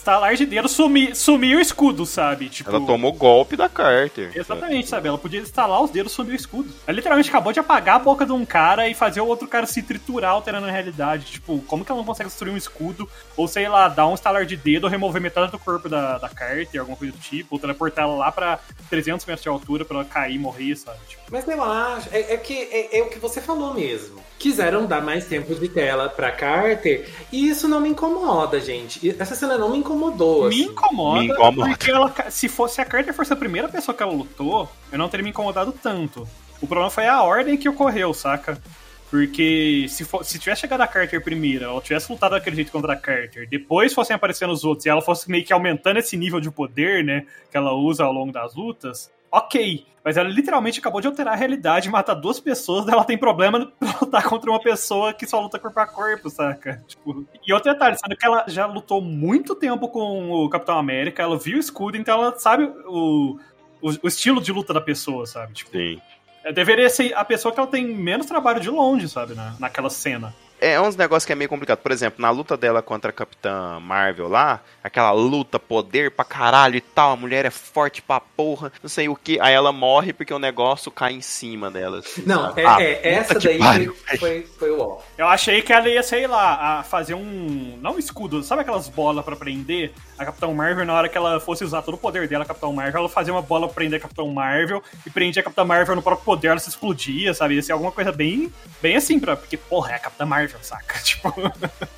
estalar de dedo, sumir, sumir o escudo, sabe? Tipo, ela tomou golpe da Carter. Exatamente, sabe? Ela podia instalar os dedos, sumir o escudo. Ela literalmente acabou de apagar a boca de um cara e fazer o outro cara se triturar, alterando a realidade. Tipo, como que ela não consegue destruir um escudo? Ou sei lá, dar um estalar de dedo, remover metade do corpo da, da Carter, alguma coisa do tipo, ou teleportar ela lá pra 300 metros de altura pra ela cair e morrer, sabe? Tipo. Mas eu acho, é, é que é, é o que você falou mesmo quiseram dar mais tempo de tela pra Carter. E isso não me incomoda, gente. Essa cena não me incomodou. Me assim. incomoda, me incomoda. porque ela, se fosse a Carter fosse a primeira pessoa que ela lutou, eu não teria me incomodado tanto. O problema foi a ordem que ocorreu, saca? Porque se, for, se tivesse chegado a Carter primeiro, ela tivesse lutado daquele jeito contra a Carter, depois fossem aparecendo os outros e ela fosse meio que aumentando esse nível de poder, né, que ela usa ao longo das lutas, ok. Mas ela literalmente acabou de alterar a realidade, matar duas pessoas, ela tem problema pra lutar contra uma pessoa que só luta corpo a corpo, saca? Tipo, e outro detalhe, sabe que ela já lutou muito tempo com o Capitão América, ela viu o escudo, então ela sabe o, o, o estilo de luta da pessoa, sabe? Tipo, Sim. É, deveria ser a pessoa que ela tem menos trabalho de longe, sabe? Na, naquela cena é uns negócios que é meio complicado. Por exemplo, na luta dela contra a Capitã Marvel lá, aquela luta, poder pra caralho e tal, a mulher é forte pra porra, não sei o que. Aí ela morre porque o negócio cai em cima dela. Assim, não, é, ah, é, essa daí pariu, foi, foi, o ó. Eu achei que ela ia, sei lá, a fazer um. Não um escudo, sabe aquelas bolas pra prender? A Capitão Marvel, na hora que ela fosse usar todo o poder dela, a Capitão Marvel, ela fazia uma bola pra prender a Capitão Marvel e prendia a Capitã Marvel no próprio poder, ela se explodia, sabe? Ia ser alguma coisa bem, bem assim, pra, porque, porra, é a Capitã Marvel. Marvel, saca? Tipo.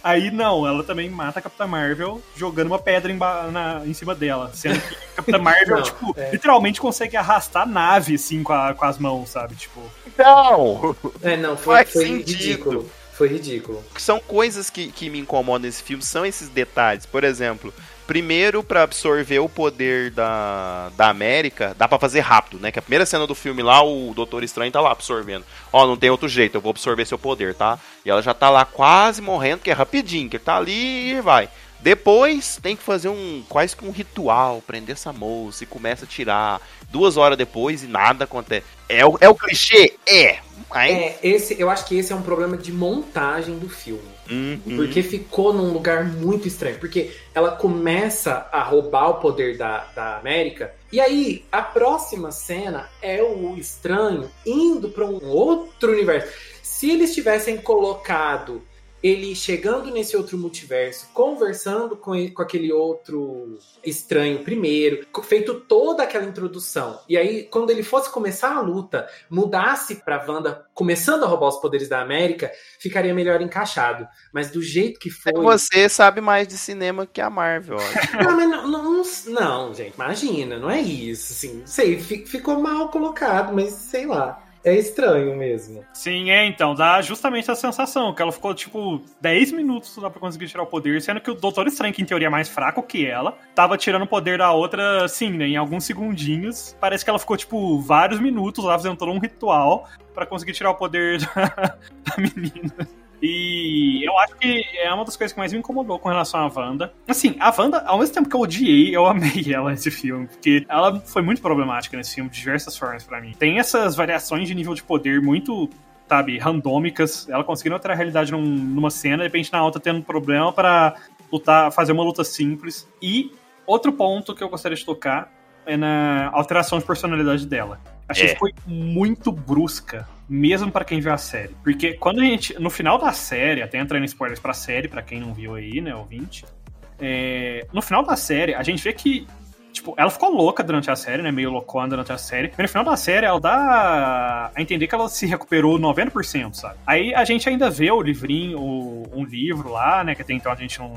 Aí não, ela também mata a Capitã Marvel jogando uma pedra em, na, em cima dela. Sendo que a Capitã Marvel, não, tipo, é. literalmente consegue arrastar a nave, assim, com, a, com as mãos, sabe? Tipo. Então! É, não, foi, foi ridículo. Foi ridículo. São coisas que, que me incomodam nesse filme, são esses detalhes. Por exemplo, Primeiro, para absorver o poder da, da América, dá para fazer rápido, né? Que a primeira cena do filme lá, o Doutor Estranho tá lá absorvendo. Ó, oh, não tem outro jeito, eu vou absorver seu poder, tá? E ela já tá lá quase morrendo, que é rapidinho, que ele tá ali e vai. Depois tem que fazer um quase que um ritual, prender essa moça e começa a tirar. Duas horas depois e nada acontece. É o, é o clichê? É. Mas... É, esse, eu acho que esse é um problema de montagem do filme. Uhum. Porque ficou num lugar muito estranho. Porque ela começa a roubar o poder da, da América. E aí, a próxima cena é o estranho indo para um outro universo. Se eles tivessem colocado ele chegando nesse outro multiverso, conversando com, ele- com aquele outro estranho primeiro, feito toda aquela introdução. E aí, quando ele fosse começar a luta, mudasse pra Wanda começando a roubar os poderes da América, ficaria melhor encaixado. Mas do jeito que foi. Você sabe mais de cinema que a Marvel. Não, mas não, não, não, gente, imagina, não é isso. Assim, sei, fi- ficou mal colocado, mas sei lá. É estranho mesmo. Sim, é, então, dá justamente a sensação que ela ficou, tipo, 10 minutos lá pra conseguir tirar o poder, sendo que o Doutor Estranho, que em teoria é mais fraco que ela, tava tirando o poder da outra, sim, né, em alguns segundinhos. Parece que ela ficou, tipo, vários minutos lá fazendo todo um ritual pra conseguir tirar o poder da, da menina. E eu acho que é uma das coisas que mais me incomodou com relação à Wanda. Assim, a Wanda, ao mesmo tempo que eu odiei, eu amei ela nesse filme. Porque ela foi muito problemática nesse filme, de diversas formas pra mim. Tem essas variações de nível de poder muito sabe, randômicas, ela conseguindo outra realidade num- numa cena, de repente na outra tendo problema pra lutar, fazer uma luta simples. E outro ponto que eu gostaria de tocar é na alteração de personalidade dela. Achei É. que foi muito brusca, mesmo pra quem viu a série. Porque quando a gente. No final da série, até entrando em spoilers pra série, pra quem não viu aí, né, ouvinte. é, no final da série, a gente vê que. Tipo, ela ficou louca durante a série, né? Meio loucona durante a série. Mas no final da série, ela dá a entender que ela se recuperou 90%, sabe? Aí a gente ainda vê o livrinho, o- um livro lá, né? Que até então a gente não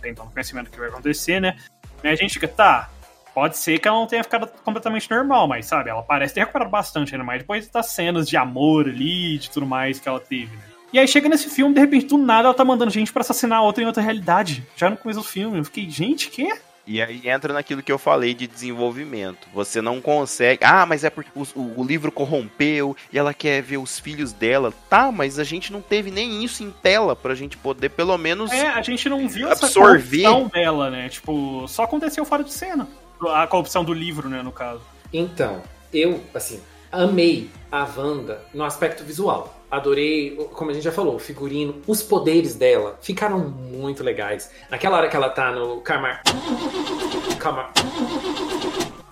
tem tanto conhecimento do que vai acontecer, né? E a gente fica, tá, Pode ser que ela não tenha ficado completamente normal, mas sabe, ela parece ter recuperado bastante ainda mais depois das cenas de amor ali, de tudo mais que ela teve, né? E aí chega nesse filme, de repente, do nada, ela tá mandando gente pra assassinar outra em outra realidade. Já no começo do filme. Eu fiquei, gente, que? E aí entra naquilo que eu falei de desenvolvimento. Você não consegue. Ah, mas é porque o, o- livro corrompeu e ela quer ver os filhos dela. Tá, mas a gente não teve nem isso em tela pra gente poder pelo menos. É, a gente não viu essa Absorver. corrupção dela, né? Tipo, só aconteceu fora de cena. A corrupção do livro, né, no caso. Então, eu, assim, amei a Wanda no aspecto visual. Adorei, como a gente já falou, o figurino, os poderes dela ficaram muito legais. Naquela hora que ela tá no Kamar. Kamar.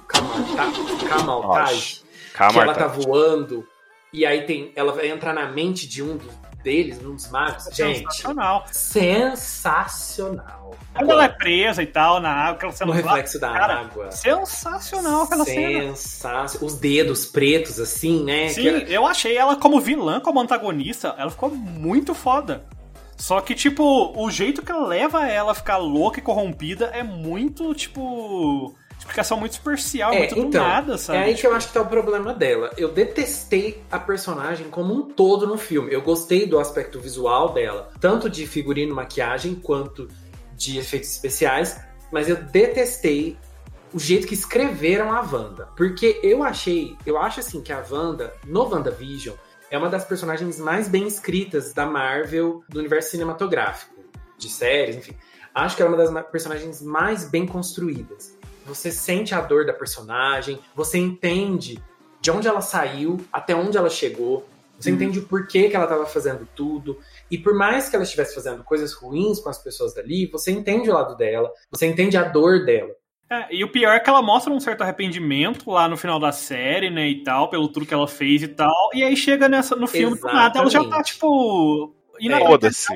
Kamar. Tá, Kamaltaj. Que ela tá voando. E aí tem. Ela vai entrar na mente de um deles, dos magos. Gente, Sensacional. sensacional. Quando ela é presa e tal, na água, aquela cena No lá, reflexo da cara, água. Sensacional aquela cena. Sensacional. Os dedos pretos, assim, né? Sim, eu achei ela como vilã, como antagonista, ela ficou muito foda. Só que, tipo, o jeito que leva ela a ficar louca e corrompida é muito, tipo. Explicação muito superficial, É, muito do então, nada, sabe? É aí que eu acho que tá o problema dela. Eu detestei a personagem como um todo no filme. Eu gostei do aspecto visual dela, tanto de figurino, maquiagem, quanto de efeitos especiais, mas eu detestei o jeito que escreveram a Wanda. Porque eu achei, eu acho assim que a Wanda, no WandaVision, é uma das personagens mais bem escritas da Marvel, do universo cinematográfico, de séries, enfim. Acho que ela é uma das personagens mais bem construídas. Você sente a dor da personagem, você entende de onde ela saiu, até onde ela chegou, você entende o porquê que ela estava fazendo tudo. E por mais que ela estivesse fazendo coisas ruins com as pessoas dali, você entende o lado dela, você entende a dor dela. É, e o pior é que ela mostra um certo arrependimento lá no final da série, né, e tal, pelo tudo que ela fez e tal. E aí chega nessa, no filme do nada, ela já tá, tipo. Foda-se.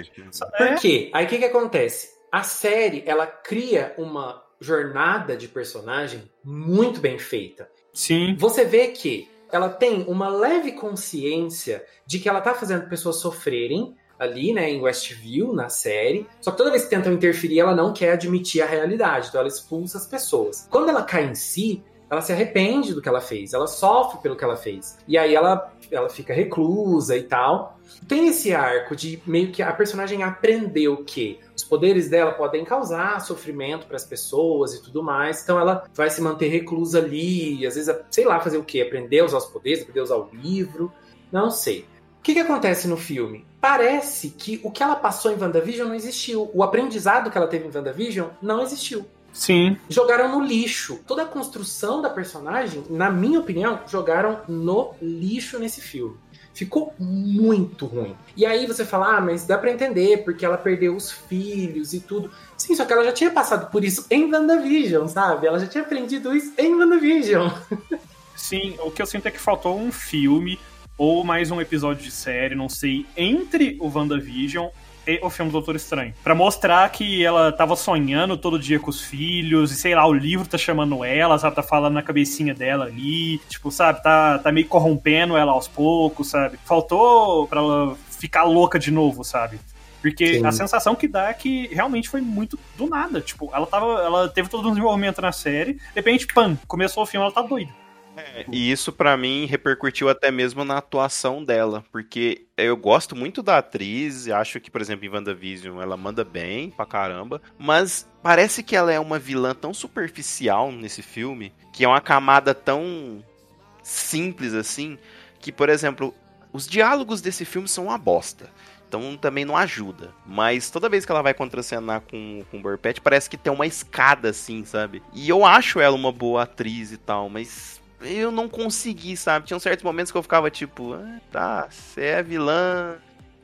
É, Por quê? Aí o que, que acontece? A série, ela cria uma jornada de personagem muito bem feita. sim. Você vê que ela tem uma leve consciência de que ela tá fazendo pessoas sofrerem ali, né, em Westview, na série. Só que toda vez que tentam interferir, ela não quer admitir a realidade, então ela expulsa as pessoas. Quando ela cai em si, ela se arrepende do que ela fez, ela sofre pelo que ela fez. E aí ela, ela fica reclusa e tal. Tem esse arco de meio que a personagem aprendeu que os poderes dela podem causar sofrimento para as pessoas e tudo mais. Então ela vai se manter reclusa ali, às vezes, sei lá, fazer o quê? Aprender a usar os poderes, aprender a usar o livro. Não sei. que, que acontece no filme? Parece que o que ela passou em WandaVision não existiu. O aprendizado que ela teve em WandaVision não existiu. Sim. Jogaram no lixo. Toda a construção da personagem, na minha opinião, jogaram no lixo nesse filme. Ficou muito ruim. E aí você fala, ah, mas dá pra entender, porque ela perdeu os filhos e tudo. Sim, só que ela já tinha passado por isso em WandaVision, sabe? Ela já tinha aprendido isso em WandaVision. Sim, o que eu sinto é que faltou um filme ou mais um episódio de série, não sei, entre o WandaVision e o filme do Doutor Estranho. Pra mostrar que ela tava sonhando todo dia com os filhos, e sei lá, o livro tá chamando ela, sabe? Tá falando na cabecinha dela ali, tipo, sabe? Tá, tá meio corrompendo ela aos poucos, sabe? Faltou pra ela ficar louca de novo, sabe? Porque Sim. a sensação que dá é que realmente foi muito do nada. Tipo, ela tava. Ela teve todo um desenvolvimento na série, de repente, pam, começou o filme, ela tá doida. E isso para mim repercutiu até mesmo na atuação dela, porque eu gosto muito da atriz, acho que, por exemplo, em WandaVision ela manda bem pra caramba, mas parece que ela é uma vilã tão superficial nesse filme, que é uma camada tão simples assim, que, por exemplo, os diálogos desse filme são uma bosta. Então também não ajuda. Mas toda vez que ela vai contracenar com, com o Burpet, parece que tem uma escada assim, sabe? E eu acho ela uma boa atriz e tal, mas eu não consegui, sabe? Tinha certos momentos que eu ficava tipo, ah, tá, você é vilã.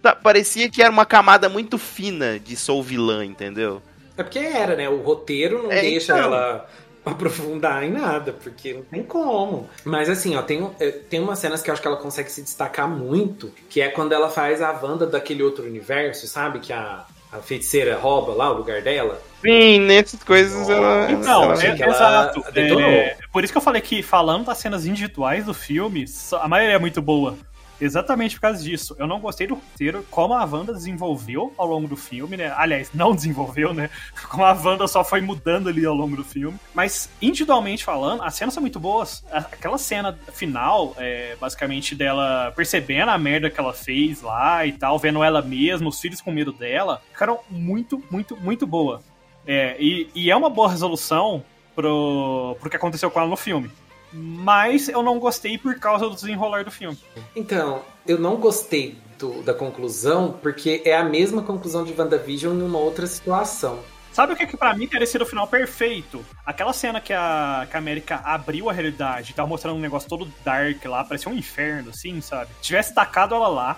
Tá, parecia que era uma camada muito fina de sou vilã, entendeu? É porque era, né? O roteiro não é, deixa então... ela aprofundar em nada, porque não tem como. Mas assim, ó, tem, é, tem umas cenas que eu acho que ela consegue se destacar muito, que é quando ela faz a Wanda daquele outro universo, sabe? Que a, a feiticeira rouba lá o lugar dela. Sim, nessas coisas oh, ela. Então, é, exato. É, por isso que eu falei que, falando das cenas individuais do filme, a maioria é muito boa. Exatamente por causa disso. Eu não gostei do roteiro, como a Wanda desenvolveu ao longo do filme, né? Aliás, não desenvolveu, né? Como a Wanda só foi mudando ali ao longo do filme. Mas, individualmente falando, as cenas são muito boas. Aquela cena final, é, basicamente, dela percebendo a merda que ela fez lá e tal, vendo ela mesma, os filhos com medo dela, ficaram muito, muito, muito boa. É, e, e é uma boa resolução pro, pro que aconteceu com ela no filme mas eu não gostei por causa do desenrolar do filme. Então, eu não gostei do, da conclusão porque é a mesma conclusão de WandaVision numa outra situação. Sabe o que, que pra mim teria sido o final perfeito? Aquela cena que a, que a América abriu a realidade, tava mostrando um negócio todo dark lá, parecia um inferno, assim, sabe? Tivesse tacado ela lá,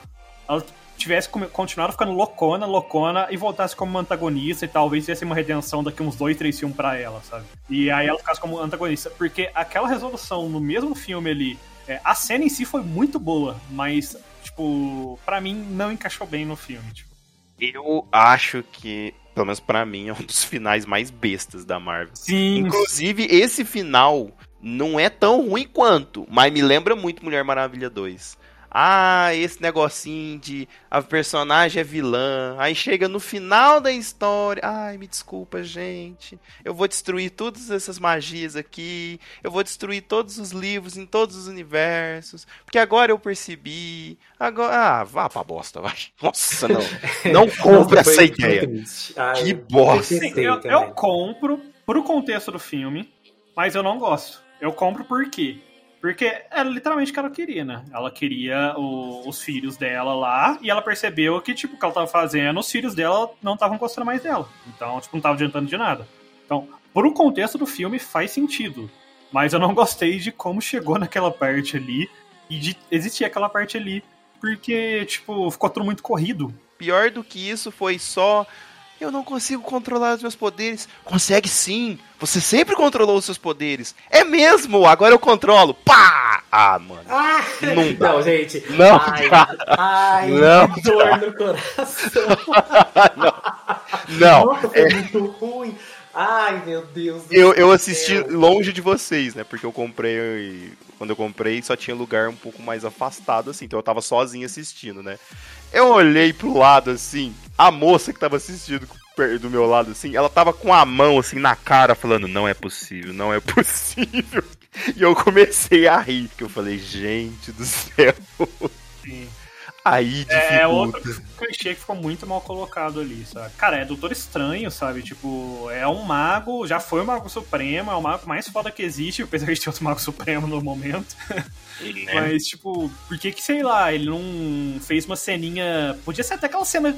ela tivesse continuado ficando loucona, loucona e voltasse como antagonista e talvez tivesse uma redenção daqui uns dois, três filmes pra ela, sabe? E aí ela ficasse como antagonista. Porque aquela resolução no mesmo filme ali, é, a cena em si foi muito boa, mas, tipo, para mim não encaixou bem no filme. Tipo. Eu acho que, pelo menos para mim, é um dos finais mais bestas da Marvel. Sim. Inclusive, esse final não é tão ruim quanto, mas me lembra muito Mulher Maravilha 2. Ah, esse negocinho de a personagem é vilã. Aí chega no final da história. Ai, me desculpa, gente. Eu vou destruir todas essas magias aqui. Eu vou destruir todos os livros em todos os universos. Porque agora eu percebi. Agora. Ah, vá pra bosta, vai. Nossa, não. Não compro essa ideia. Ai, que bosta. Eu, eu compro pro contexto do filme, mas eu não gosto. Eu compro por quê? Porque era literalmente o que ela queria, né? Ela queria o, os filhos dela lá e ela percebeu que, tipo, o que ela tava fazendo, os filhos dela não estavam gostando mais dela. Então, tipo, não tava adiantando de nada. Então, pro contexto do filme, faz sentido. Mas eu não gostei de como chegou naquela parte ali e de existir aquela parte ali. Porque, tipo, ficou tudo muito corrido. Pior do que isso foi só eu não consigo controlar os meus poderes. Consegue sim. Você sempre controlou os seus poderes. É mesmo, agora eu controlo. Pá! Ah, mano. Ah, não, dá. não, gente. Não, ai, cara. Ai, não, dor no coração. não. Não. Nossa, foi é... muito ruim. Ai, meu Deus do eu, eu assisti longe de vocês, né? Porque eu comprei. Quando eu comprei, só tinha lugar um pouco mais afastado, assim. Então eu tava sozinho assistindo, né? Eu olhei pro lado assim, a moça que tava assistindo do meu lado assim, ela tava com a mão assim na cara, falando: Não é possível, não é possível. E eu comecei a rir, porque eu falei: Gente do céu. Sim. Aí dificulta. É outro clichê que ficou muito mal colocado ali, sabe? Cara, é Doutor Estranho, sabe? Tipo, é um mago, já foi o Mago Supremo, é o mago mais foda que existe, apesar de ter outro Mago Supremo no momento. Né? Mas, tipo, por que que, sei lá, ele não fez uma ceninha. Podia ser até aquela cena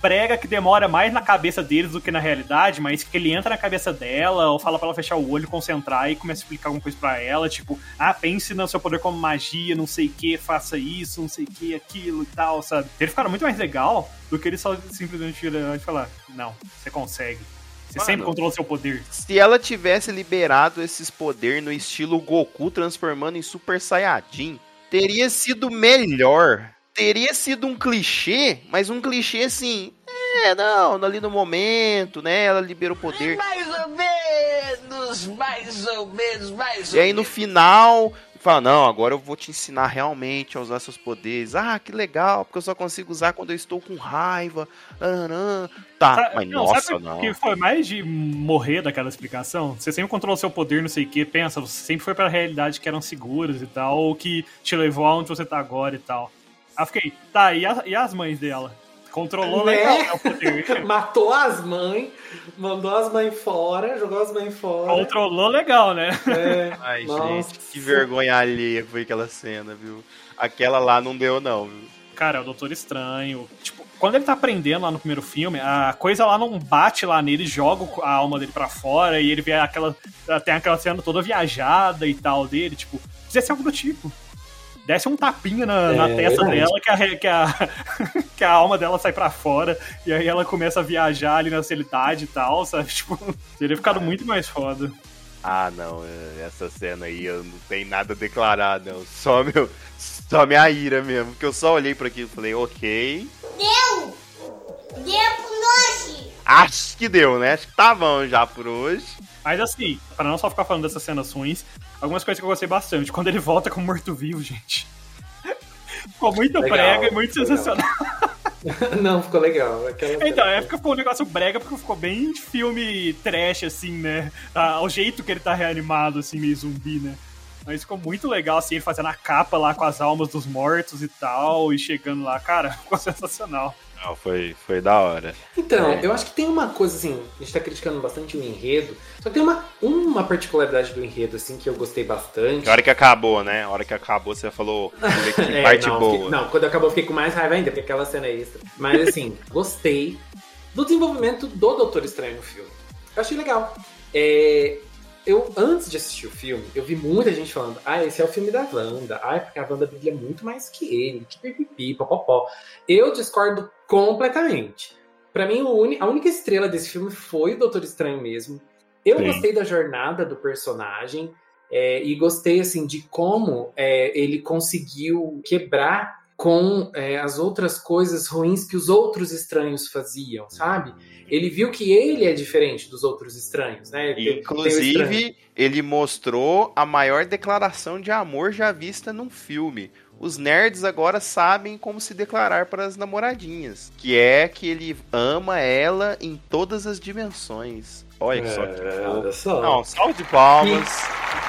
prega que demora mais na cabeça deles do que na realidade, mas que ele entra na cabeça dela, ou fala pra ela fechar o olho, concentrar e começa a explicar alguma coisa pra ela, tipo, ah, pense no seu poder como magia, não sei o que, faça isso, não sei o que, aquilo e tal, sabe? Ele ficaram muito mais legal do que ele só simplesmente virar e falar, não, você consegue. Você Mano. sempre controla seu poder. Se ela tivesse liberado esses poderes no estilo Goku transformando em Super Saiyajin, teria sido melhor. Teria sido um clichê, mas um clichê assim. É, não, ali no momento, né? Ela liberou o poder. Mais ou menos, mais ou menos, mais E aí no final, fala, não, agora eu vou te ensinar realmente a usar seus poderes. Ah, que legal, porque eu só consigo usar quando eu estou com raiva. Ah, Tá, mas não, nossa, sabe não. o que foi mais de morrer daquela explicação? Você sempre controlou seu poder, não sei o que, pensa, você sempre foi pra realidade que eram seguras e tal, ou que te levou aonde você tá agora e tal. Aí eu fiquei, tá, e, a- e as mães dela? Controlou Né? legal né. Matou as mães, mandou as mães fora, jogou as mães fora. Controlou legal, né? É, Ai, Nossa. gente, que vergonha alheia foi aquela cena, viu? Aquela lá não deu, não, viu? Cara, é o Doutor Estranho. Tipo, quando ele tá aprendendo lá no primeiro filme, a coisa lá não bate lá nele, joga a alma dele pra fora e ele vê aquela. Tem aquela cena toda viajada e tal dele, tipo, precisa ser algo do tipo. Desce um tapinha na, na É, testa verdade. dela que a, que, a, que a alma dela sai pra fora e aí ela começa a viajar ali na realidade e tal, sabe? Tipo, teria ficado muito mais foda. Ah, não, é, essa cena aí eu não tenho nada a declarar, não. Só meu. Só minha ira mesmo. Porque eu só olhei pra aquilo e falei, ok. Deu! Deu pro nós! Acho que deu, né? Acho que tá bom já por hoje. Mas assim, pra não só ficar falando dessas cenas ruins, algumas coisas que eu gostei bastante. Quando ele volta como morto-vivo, gente. Ficou muito Legal, brega e muito legal. sensacional. Não, ficou legal. Aquela Então, a época ficou um negócio brega porque ficou bem filme trash, assim, né? Ah, o jeito que ele tá reanimado, assim, meio zumbi, né? Mas ficou muito legal, assim, ele fazendo a capa lá com as almas dos mortos e tal, e chegando lá. Cara, ficou sensacional. Foi, foi da hora. Então, É. eu acho que tem uma coisa assim, a gente tá criticando bastante o enredo, só que tem uma, uma particularidade do enredo, assim, que eu gostei bastante. A hora que acabou, né? A hora que acabou, você falou que É, parte não, boa. fiquei- não, quando acabou eu fiquei com mais raiva ainda, porque aquela cena é extra. Mas assim, gostei do desenvolvimento do Doutor Estranho no filme. Eu achei legal. É, eu, antes de assistir o filme, eu vi muita gente falando: ah, esse é o filme da Wanda. Ah, porque a Wanda brilha muito mais que ele, que pipipi, popopó. Eu discordo completamente. Pra mim, a única estrela desse filme foi o Doutor Estranho mesmo. Eu Sim. gostei da jornada do personagem. é, e gostei assim de como é, ele conseguiu quebrar com é, as outras coisas ruins que os outros estranhos faziam, sabe? Ele viu que ele é diferente dos outros estranhos, né? Estranho- Inclusive, ele mostrou a maior declaração de amor já vista num filme. Os nerds agora sabem como se declarar para as namoradinhas. Que é que ele ama ela em todas as dimensões. Olha só que É, olha só. Não, salve de palmas.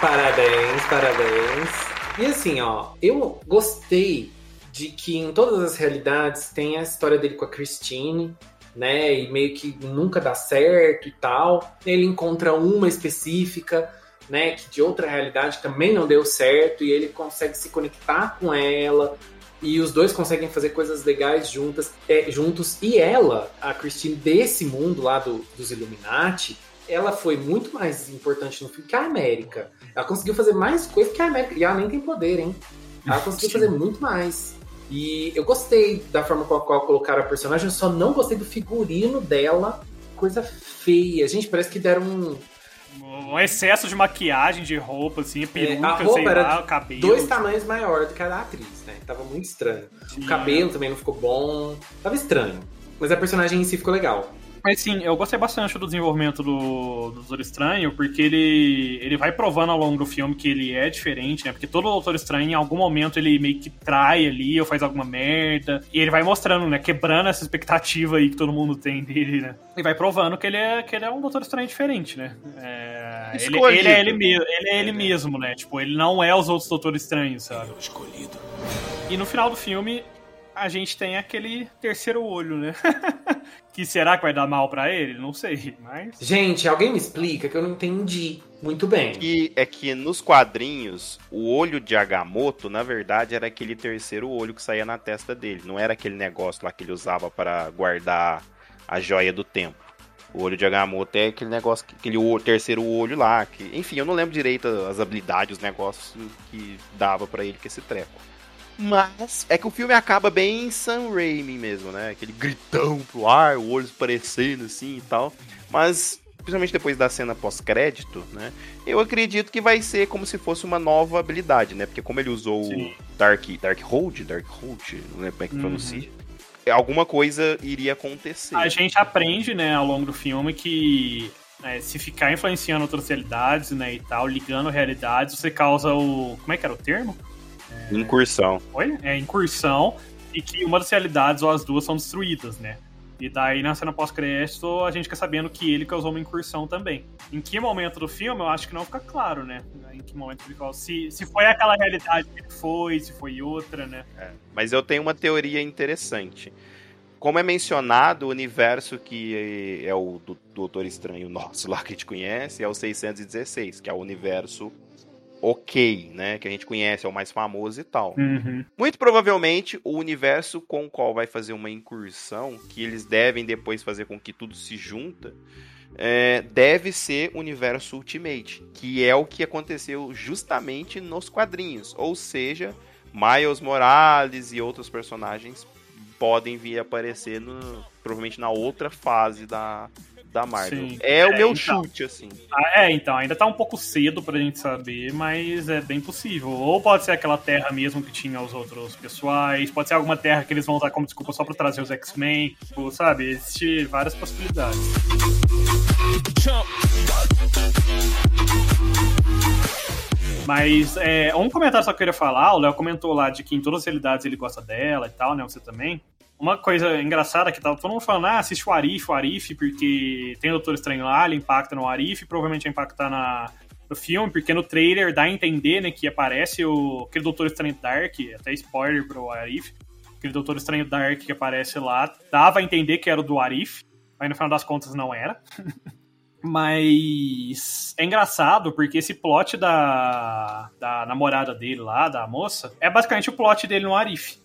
Parabéns, parabéns. E assim, ó, eu gostei de que em todas as realidades tem a história dele com a Christine, né? E meio que nunca dá certo e tal. Ele encontra uma específica, né? Que de outra realidade também não deu certo e ele consegue se conectar com ela. E os dois conseguem fazer coisas legais juntas, é, juntos. E ela, a Christine desse mundo lá do- dos Illuminati, ela foi muito mais importante no filme que a América. Ela conseguiu fazer mais coisa que a América. E ela nem tem poder, hein? Ela conseguiu fazer muito mais. E eu gostei da forma com a qual colocaram a personagem, eu só não gostei do figurino dela. Coisa feia. Gente, parece que deram um, Um excesso de maquiagem, de roupa, assim, peruca, É, a roupa sei era lá, cabelo. dois tamanhos maior do que a da atriz, né? Tava muito estranho. Sim. O cabelo também não ficou bom. Tava estranho. Mas a personagem em si ficou legal. Mas sim, eu gostei bastante do desenvolvimento do, do Doutor Estranho, porque ele, ele vai provando ao longo do filme que ele é diferente, né? Porque todo Doutor Estranho, em algum momento, ele meio que trai ali ou faz alguma merda. E ele vai mostrando, né? Quebrando essa expectativa aí que todo mundo tem dele, né? E vai provando que ele é, que ele é um Doutor Estranho diferente, né? É, ele, Escolhido. ele é ele, me- ele é ele mesmo, né? Tipo, ele não é os outros Doutor Estranhos, sabe? E no final do filme, a gente tem aquele terceiro olho, né? que será que vai dar mal pra ele? Não sei, mas. Gente, alguém me explica que eu não entendi muito bem. E é que nos quadrinhos, o olho de Agamotto, na verdade, era aquele terceiro olho que saía na testa dele. Não era aquele negócio lá que ele usava para guardar a joia do tempo. O olho de Agamotto é aquele negócio, aquele terceiro olho lá. Que, enfim, eu não lembro direito as habilidades, os negócios que dava para ele com esse treco. Mas é que o filme acaba bem Sam Raimi mesmo, né? Aquele gritão pro ar, o olho parecendo assim e tal. Mas, principalmente depois da cena pós-crédito, né? Eu acredito que vai ser como se fosse uma nova habilidade, né? Porque como ele usou Sim. o Dark, Dark Hold, Dark Hold, não lembro como é que uhum. pronuncia. Alguma coisa iria acontecer. A gente aprende, né, ao longo do filme que é, se ficar influenciando outras realidades, né, e tal, ligando realidades, você causa o. Como é que era o termo? Incursão. Oi? É, incursão. E que uma das realidades ou as duas são destruídas, né? E daí, na cena pós-crédito, a gente fica sabendo que ele causou uma incursão também. Em que momento do filme, eu acho que não fica claro, né? Em que momento ele se, se foi aquela realidade que ele foi, se foi outra, né? É, mas eu tenho uma teoria interessante. Como é mencionado, o universo que é o do Doutor Estranho nosso lá que a gente conhece é o 616, que é o universo ok, né? Que a gente conhece, é o mais famoso e tal. Uhum. Muito provavelmente o universo com o qual vai fazer uma incursão, que eles devem depois fazer com que tudo se junta, é, deve ser o universo Ultimate, que é o que aconteceu justamente nos quadrinhos. Ou seja, Miles Morales e outros personagens podem vir a aparecer no, provavelmente na outra fase da, da Marvel. Sim. É, é, o meu então, chute, assim. Ah, é, então, ainda tá um pouco cedo pra gente saber, mas é bem possível. Ou pode ser aquela terra mesmo que tinha os outros pessoais, pode ser alguma terra que eles vão usar como desculpa só pra trazer os X-Men, tipo, sabe? Existem várias possibilidades. Mas é, um comentário só que eu queria falar, o Léo comentou lá de que em todas as realidades ele gosta dela e tal, né? Você também. Uma coisa engraçada que tava todo mundo falando, ah, assiste o Arif, o Arif, porque tem o Doutor Estranho lá, ele impacta no Arif, provavelmente vai impactar na, no filme, porque no trailer dá a entender, né, que aparece o, aquele Doutor Estranho Dark, até spoiler pro Arif, aquele Doutor Estranho Dark que aparece lá, dava a entender que era o do Arif, mas no final das contas não era. Mas é engraçado porque esse plot da, da namorada dele lá, da moça, é basicamente o plot dele no Arif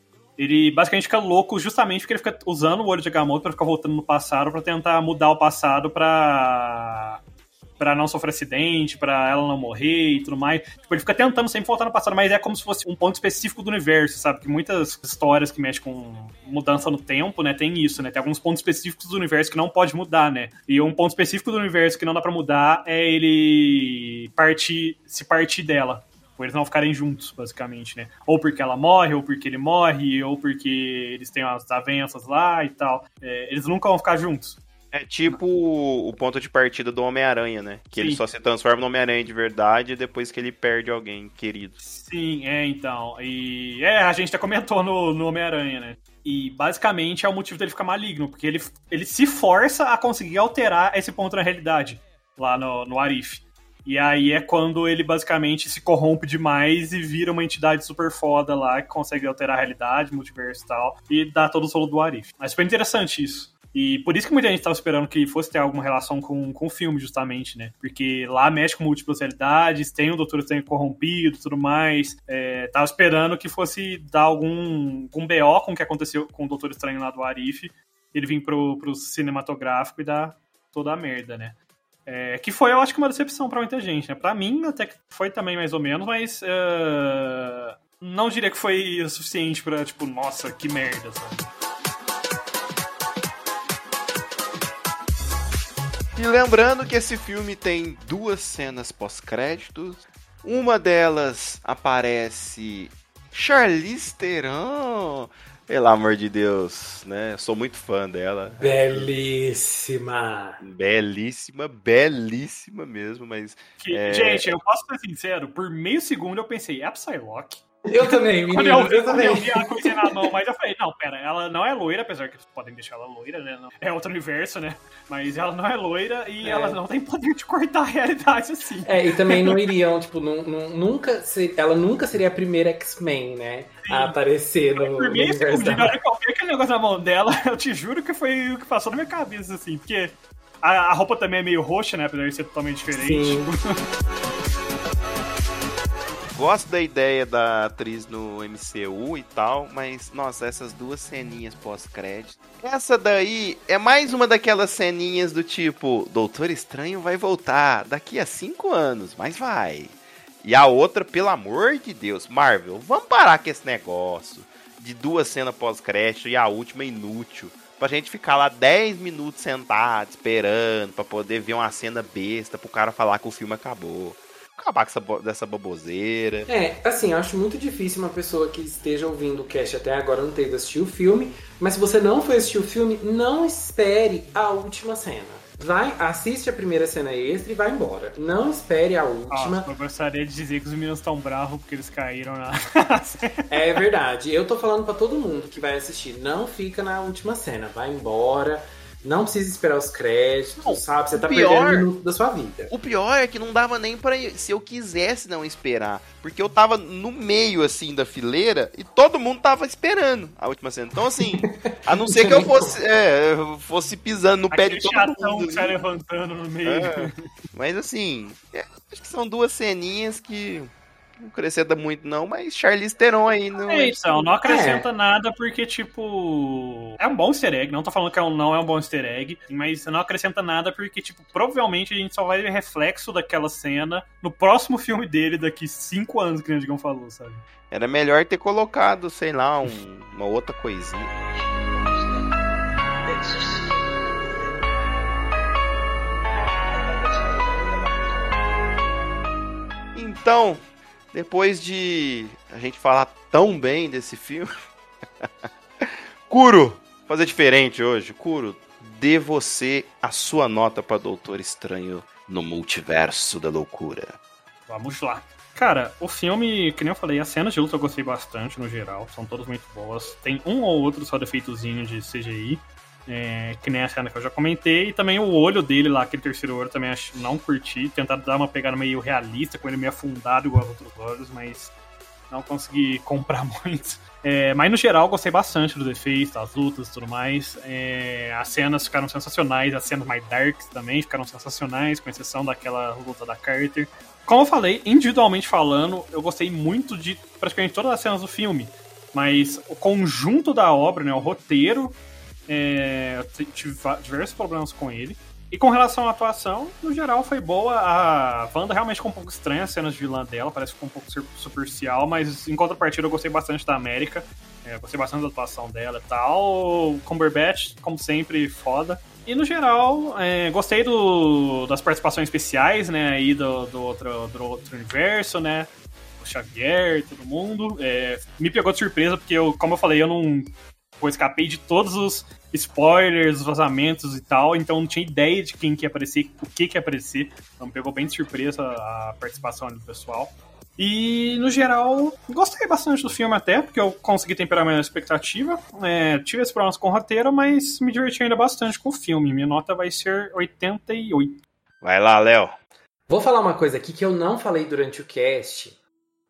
ele basicamente fica louco justamente porque ele fica usando o olho de Agamotto para ficar voltando no passado para tentar mudar o passado para para não sofrer acidente, para ela não morrer e tudo mais. Tipo, ele fica tentando sempre voltar no passado, mas é como se fosse um ponto específico do universo, sabe? Que muitas histórias que mexem com mudança no tempo, né, tem isso, né? Tem alguns pontos específicos do universo que não pode mudar, né? E um ponto específico do universo que não dá para mudar é ele partir, se partir dela eles não ficarem juntos, basicamente, né? Ou porque ela morre, ou porque ele morre, ou porque eles têm as avanças lá e tal. É, eles nunca vão ficar juntos. É tipo o ponto de partida do Homem-Aranha, né? Que Sim. ele só se transforma no Homem-Aranha de verdade depois que ele perde alguém querido. Sim, é, então. E é, a gente até comentou no, no Homem-Aranha, né? E basicamente é o motivo dele ficar maligno, porque ele, ele se força a conseguir alterar esse ponto na realidade, lá no, no Arif. E aí é quando ele basicamente se corrompe demais e vira uma entidade super foda lá, que consegue alterar a realidade, multiverso e tal, e dá todo o solo do Arif. Mas foi interessante isso. E por isso que muita gente estava esperando que fosse ter alguma relação com, com o filme, justamente, né? Porque lá mexe com múltiplas realidades, tem o Doutor Estranho corrompido tudo mais. É, tava esperando que fosse dar algum, algum BO com o que aconteceu com o Doutor Estranho lá do Arif, ele vir pro, pro cinematográfico e dar toda a merda, né? É, que foi, eu acho que uma decepção para muita gente, né? Pra mim, até que foi também mais ou menos, mas uh, não diria que foi o suficiente pra, tipo, nossa, que merda, sabe? E lembrando que esse filme tem duas cenas pós-créditos. Uma delas aparece Charlize Theron pelo amor de Deus, né? Sou muito fã dela. Belíssima! Belíssima, belíssima mesmo, mas. Que, é... Gente, eu posso ser sincero, por meio segundo eu pensei, é a Psylocke? Eu também, Quando menino, eu, vi, eu quando eu também. vi a coisa na mão, mas eu falei, não, pera, ela não é loira, apesar que podem deixar ela loira, né? não- É outro universo, né? Mas ela não é loira e É. ela não tem poder de cortar a realidade assim. É, e também não iriam, tipo, nu- nu- nunca ser- ela nunca seria a primeira X-Men, né? A aparecer no, Por mim, universo hora eu vi aquele negócio na mão dela, eu te juro que foi o que passou na minha cabeça, assim, porque a, a roupa também é meio roxa, né? Apesar de ser totalmente diferente. Sim. Gosto da ideia da atriz no MCU e tal, mas, nossa, essas duas ceninhas pós-crédito. Essa daí é mais uma daquelas ceninhas do tipo: Doutor Estranho vai voltar daqui a cinco anos, mas vai. E a outra, pelo amor de Deus, Marvel, vamos parar com esse negócio de duas cenas pós-crédito e a última inútil. Pra gente ficar lá 10 minutos sentado, esperando, pra poder ver uma cena besta, pro cara falar que o filme acabou. Acabar com essa, dessa baboseira. É, assim, eu acho muito difícil uma pessoa que esteja ouvindo o cast até agora não ter ido assistir o filme, mas se você não foi assistir o filme, não espere a última cena. Vai, assiste a primeira cena extra e vai embora. Não espere a última. Nossa, eu gostaria de dizer que os meninos estão bravos porque eles caíram na. É verdade. Eu tô falando pra todo mundo que vai assistir, não fica na última cena, vai embora. Não precisa esperar os créditos, Não, sabe? Você o tá pior- perdendo um minuto da sua vida. O pior é que não dava nem pra. Se eu quisesse não esperar. Porque eu tava no meio, assim, da fileira e todo mundo tava esperando a última cena. Então, assim, a não ser que eu fosse, é, eu fosse pisando no pé Aquele de todo chatão mundo. que sai ali. levantando no meio. É, mas assim, é, acho que são duas ceninhas que não acrescenta muito, não, mas Charlize Theron aí no. É, então, não acrescenta É. nada porque, tipo. É um bom easter egg. Não tô falando que é um- não é um bom easter egg, mas não acrescenta nada porque, tipo, provavelmente a gente só vai ver reflexo daquela cena no próximo filme dele daqui cinco anos, que o Digão falou, sabe? Era melhor ter colocado, sei lá, um- uma outra coisinha. Então, depois de a gente falar tão bem desse filme, Kuro, fazer diferente hoje. Kuro, dê você a sua nota para Doutor Estranho no Multiverso da Loucura. Vamos lá. Cara, o filme, que nem eu falei, as cenas de luta eu gostei bastante no geral, são todas muito boas. Tem um ou outro só defeitozinho de CGI, é, que nem a cena que eu já comentei, e também o olho dele lá, aquele terceiro olho, também acho, não curti. Tentaram dar uma pegada meio realista, com ele meio afundado igual aos outros olhos, mas não consegui comprar muito. É, mas no geral, gostei bastante dos efeitos, das lutas e tudo mais. É, as cenas ficaram sensacionais, as cenas mais darks também ficaram sensacionais, com exceção daquela luta da Carter. Como eu falei, individualmente falando, eu gostei muito de praticamente todas as cenas do filme. Mas o conjunto da obra, né, o roteiro, é, eu tive diversos problemas com ele. E com relação à atuação, no geral foi boa. A Wanda realmente ficou um pouco estranha, as cenas de vilã dela, parece que ficou um pouco superficial, mas em contrapartida eu gostei bastante da América. É, gostei bastante da atuação dela e tal. Cumberbatch, como sempre, foda. E no geral, é, gostei do, das participações especiais, né? Aí do, do, outro, do outro universo, né? O Xavier, todo mundo. É, me pegou de surpresa, porque eu, como eu falei, eu não. Eu escapei de todos os spoilers, os vazamentos e tal, então não tinha ideia de quem que ia aparecer, o que que ia aparecer. Então me pegou bem de surpresa a participação ali do pessoal. E, no geral, gostei bastante do filme até, porque eu consegui temperar minha expectativa. É, tive esses problemas com o roteiro, mas me diverti ainda bastante com o filme. Minha nota vai ser 88. Vai lá, Léo. Vou falar uma coisa aqui que eu não falei durante o cast,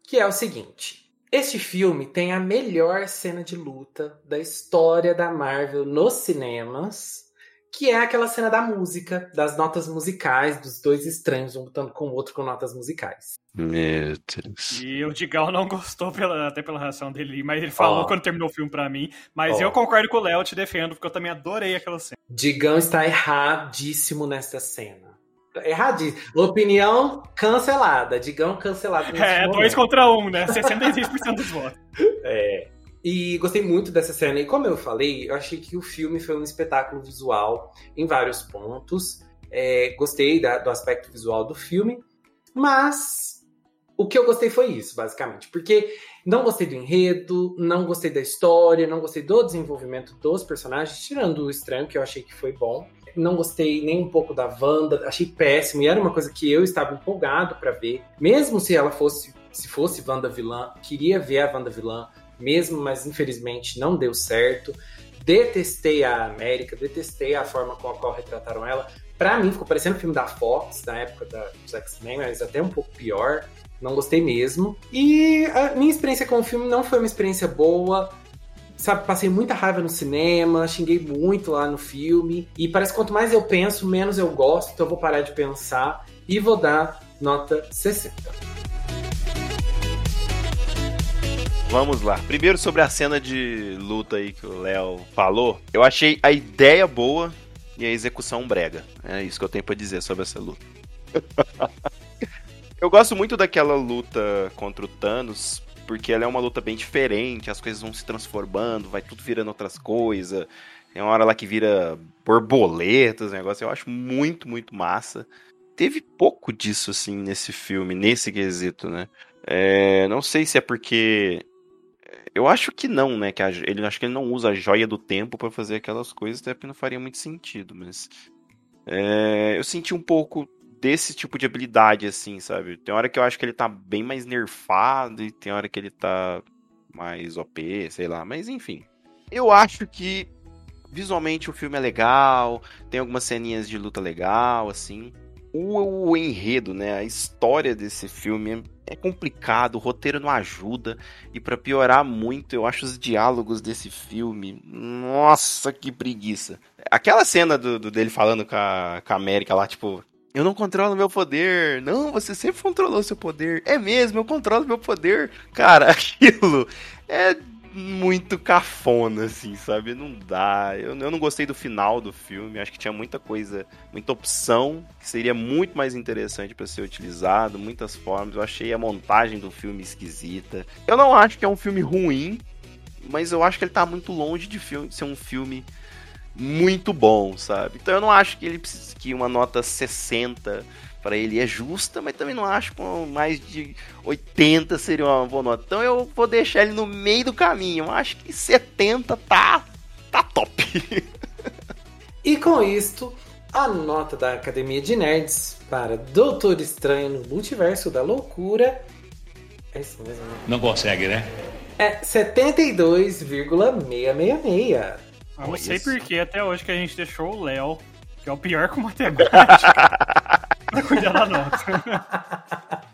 que é o seguinte. Este filme tem a melhor cena de luta da história da Marvel nos cinemas, que é aquela cena da música, das notas musicais, dos dois estranhos, um lutando com o outro com notas musicais. Meu Deus. E o Digal não gostou, pela, até pela reação dele, mas ele falou Ó. quando terminou o filme pra mim. Mas Ó. eu concordo com o Léo, te defendo, porque eu também adorei aquela cena. Digão está erradíssimo nesta cena. Erradíssimo. Opinião cancelada. Digão cancelado. É, momento. dois contra um, né? 66% dos votos. É. E gostei muito dessa cena. E como eu falei, eu achei que o filme foi um espetáculo visual em vários pontos. É, gostei da- do aspecto visual do filme. Mas o que eu gostei foi isso, basicamente. Porque não gostei do enredo, não gostei da história, não gostei do desenvolvimento dos personagens, tirando o estranho, que eu achei que foi bom. Não gostei nem um pouco da Wanda, achei péssimo. E era uma coisa que eu estava empolgado pra ver. Mesmo se ela fosse se fosse Wanda vilã, queria ver a Wanda vilã mesmo, mas infelizmente não deu certo. Detestei a América, detestei a forma com a qual retrataram ela. Pra mim, ficou parecendo um filme da Fox, na época da, dos X-Men, mas até um pouco pior. Não gostei mesmo. E a minha experiência com o filme não foi uma experiência boa. Sabe, passei muita raiva no cinema, xinguei muito lá no filme. E parece que quanto mais eu penso, menos eu gosto. Então eu vou parar de pensar e vou dar nota 60. Vamos lá. Primeiro sobre a cena de luta aí que o Léo falou. Eu achei a ideia boa e a execução brega. É isso que eu tenho pra dizer sobre essa luta. eu gosto muito daquela luta contra o Thanos, porque ela é uma luta bem diferente, as coisas vão se transformando, vai tudo virando outras coisas. Tem uma hora lá que vira borboletas, negócio. Eu acho muito, muito massa. Teve pouco disso, assim, nesse filme, nesse quesito, né? É, não sei se é porque eu acho que não, né? Que a, ele acho que ele não usa a joia do tempo para fazer aquelas coisas, até porque não faria muito sentido, mas é, eu senti um pouco desse tipo de habilidade, assim, sabe? Tem hora que eu acho que ele tá bem mais nerfado e tem hora que ele tá mais OP, sei lá, mas enfim. Eu acho que visualmente o filme é legal, tem algumas ceninhas de luta legal, assim. O, o enredo, né? A história desse filme é complicado, o roteiro não ajuda. E para piorar muito, eu acho os diálogos desse filme. Nossa, que preguiça. Aquela cena do, do dele falando com a, com a América lá, tipo. Eu não controlo meu poder. Não, você sempre controlou seu poder. É mesmo, eu controlo meu poder. Cara, aquilo é muito cafona, assim, sabe? Não dá. Eu, eu não gostei do final do filme. Acho que tinha muita coisa, muita opção que seria muito mais interessante para ser utilizado, muitas formas. Eu achei a montagem do filme esquisita. Eu não acho que é um filme ruim, mas eu acho que ele tá muito longe de, filme, de ser um filme muito bom, sabe? Então eu não acho que ele precisa que uma nota 60 para ele é justa, mas também não acho que mais de 80 seria uma boa nota. Então eu vou deixar ele no meio do caminho. Eu acho que 70 tá tá top. e com isto, a nota da Academia de Nerds para Doutor Estranho no Multiverso da Loucura é isso mesmo, né? Não consegue, né? É 72,666. Eu não sei por que até hoje que a gente deixou o Léo, que é o pior com matemática. pra cuidar da nota.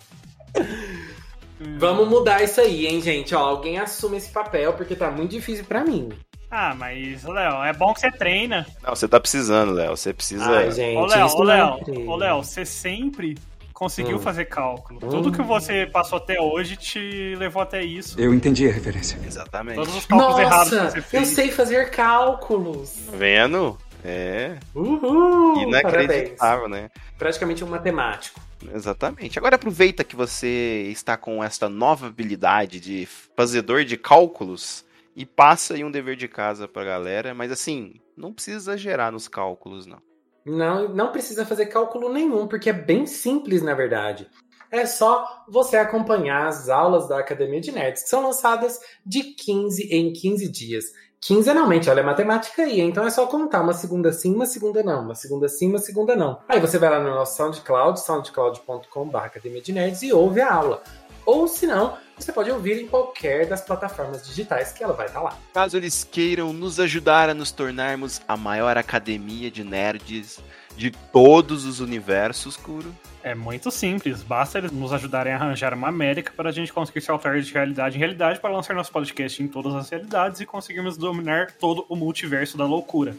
Vamos mudar isso aí, hein, gente? Ó, alguém assume esse papel porque tá muito difícil para mim. Ah, mas, Léo, é bom que você treina. Não, você tá precisando, Léo. Você precisa. Ai, gente, ô, Léo, ô, Léo, ô, Léo, você sempre conseguiu hum. fazer cálculo. Hum. Tudo que você passou até hoje te levou até isso. Eu entendi a referência. Exatamente. Todos os cálculos Nossa, errados que você fez. Eu sei fazer cálculos. Tá vendo? É. Uhul! Inacreditável, Parabéns. né? Praticamente um matemático. Exatamente. Agora aproveita que você está com esta nova habilidade de fazedor de cálculos e passa aí um dever de casa pra galera, mas assim, não precisa exagerar nos cálculos, não. Não, não precisa fazer cálculo nenhum, porque é bem simples, na verdade. É só você acompanhar as aulas da Academia de Nerds, que são lançadas de 15 em 15 dias. Quinzenalmente, olha, é matemática aí, então é só contar uma segunda sim, uma segunda não, uma segunda sim, uma segunda não. Aí você vai lá no nosso SoundCloud, soundcloud.com.br de e ouve a aula. Ou se não, você pode ouvir em qualquer das plataformas digitais que ela vai estar lá. Caso eles queiram nos ajudar a nos tornarmos a maior academia de nerds de todos os universos, Kuro. É muito simples, basta eles nos ajudarem a arranjar uma América para a gente conseguir saltar de realidade em realidade para lançar nosso podcast em todas as realidades e conseguirmos dominar todo o multiverso da loucura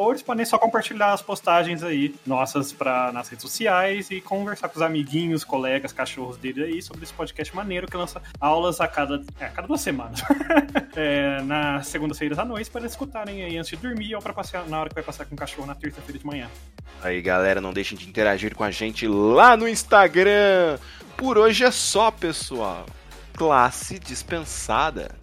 ou eles podem só compartilhar as postagens aí nossas pra, nas redes sociais e conversar com os amiguinhos, colegas, cachorros dele aí sobre esse podcast maneiro que lança aulas a cada, é, a cada duas semanas. é, na segunda-feira à noite para escutarem aí antes de dormir ou para passear na hora que vai passar com o cachorro na terça-feira de manhã. Aí galera, não deixem de interagir com a gente lá no Instagram. Por hoje é só, pessoal. Classe dispensada.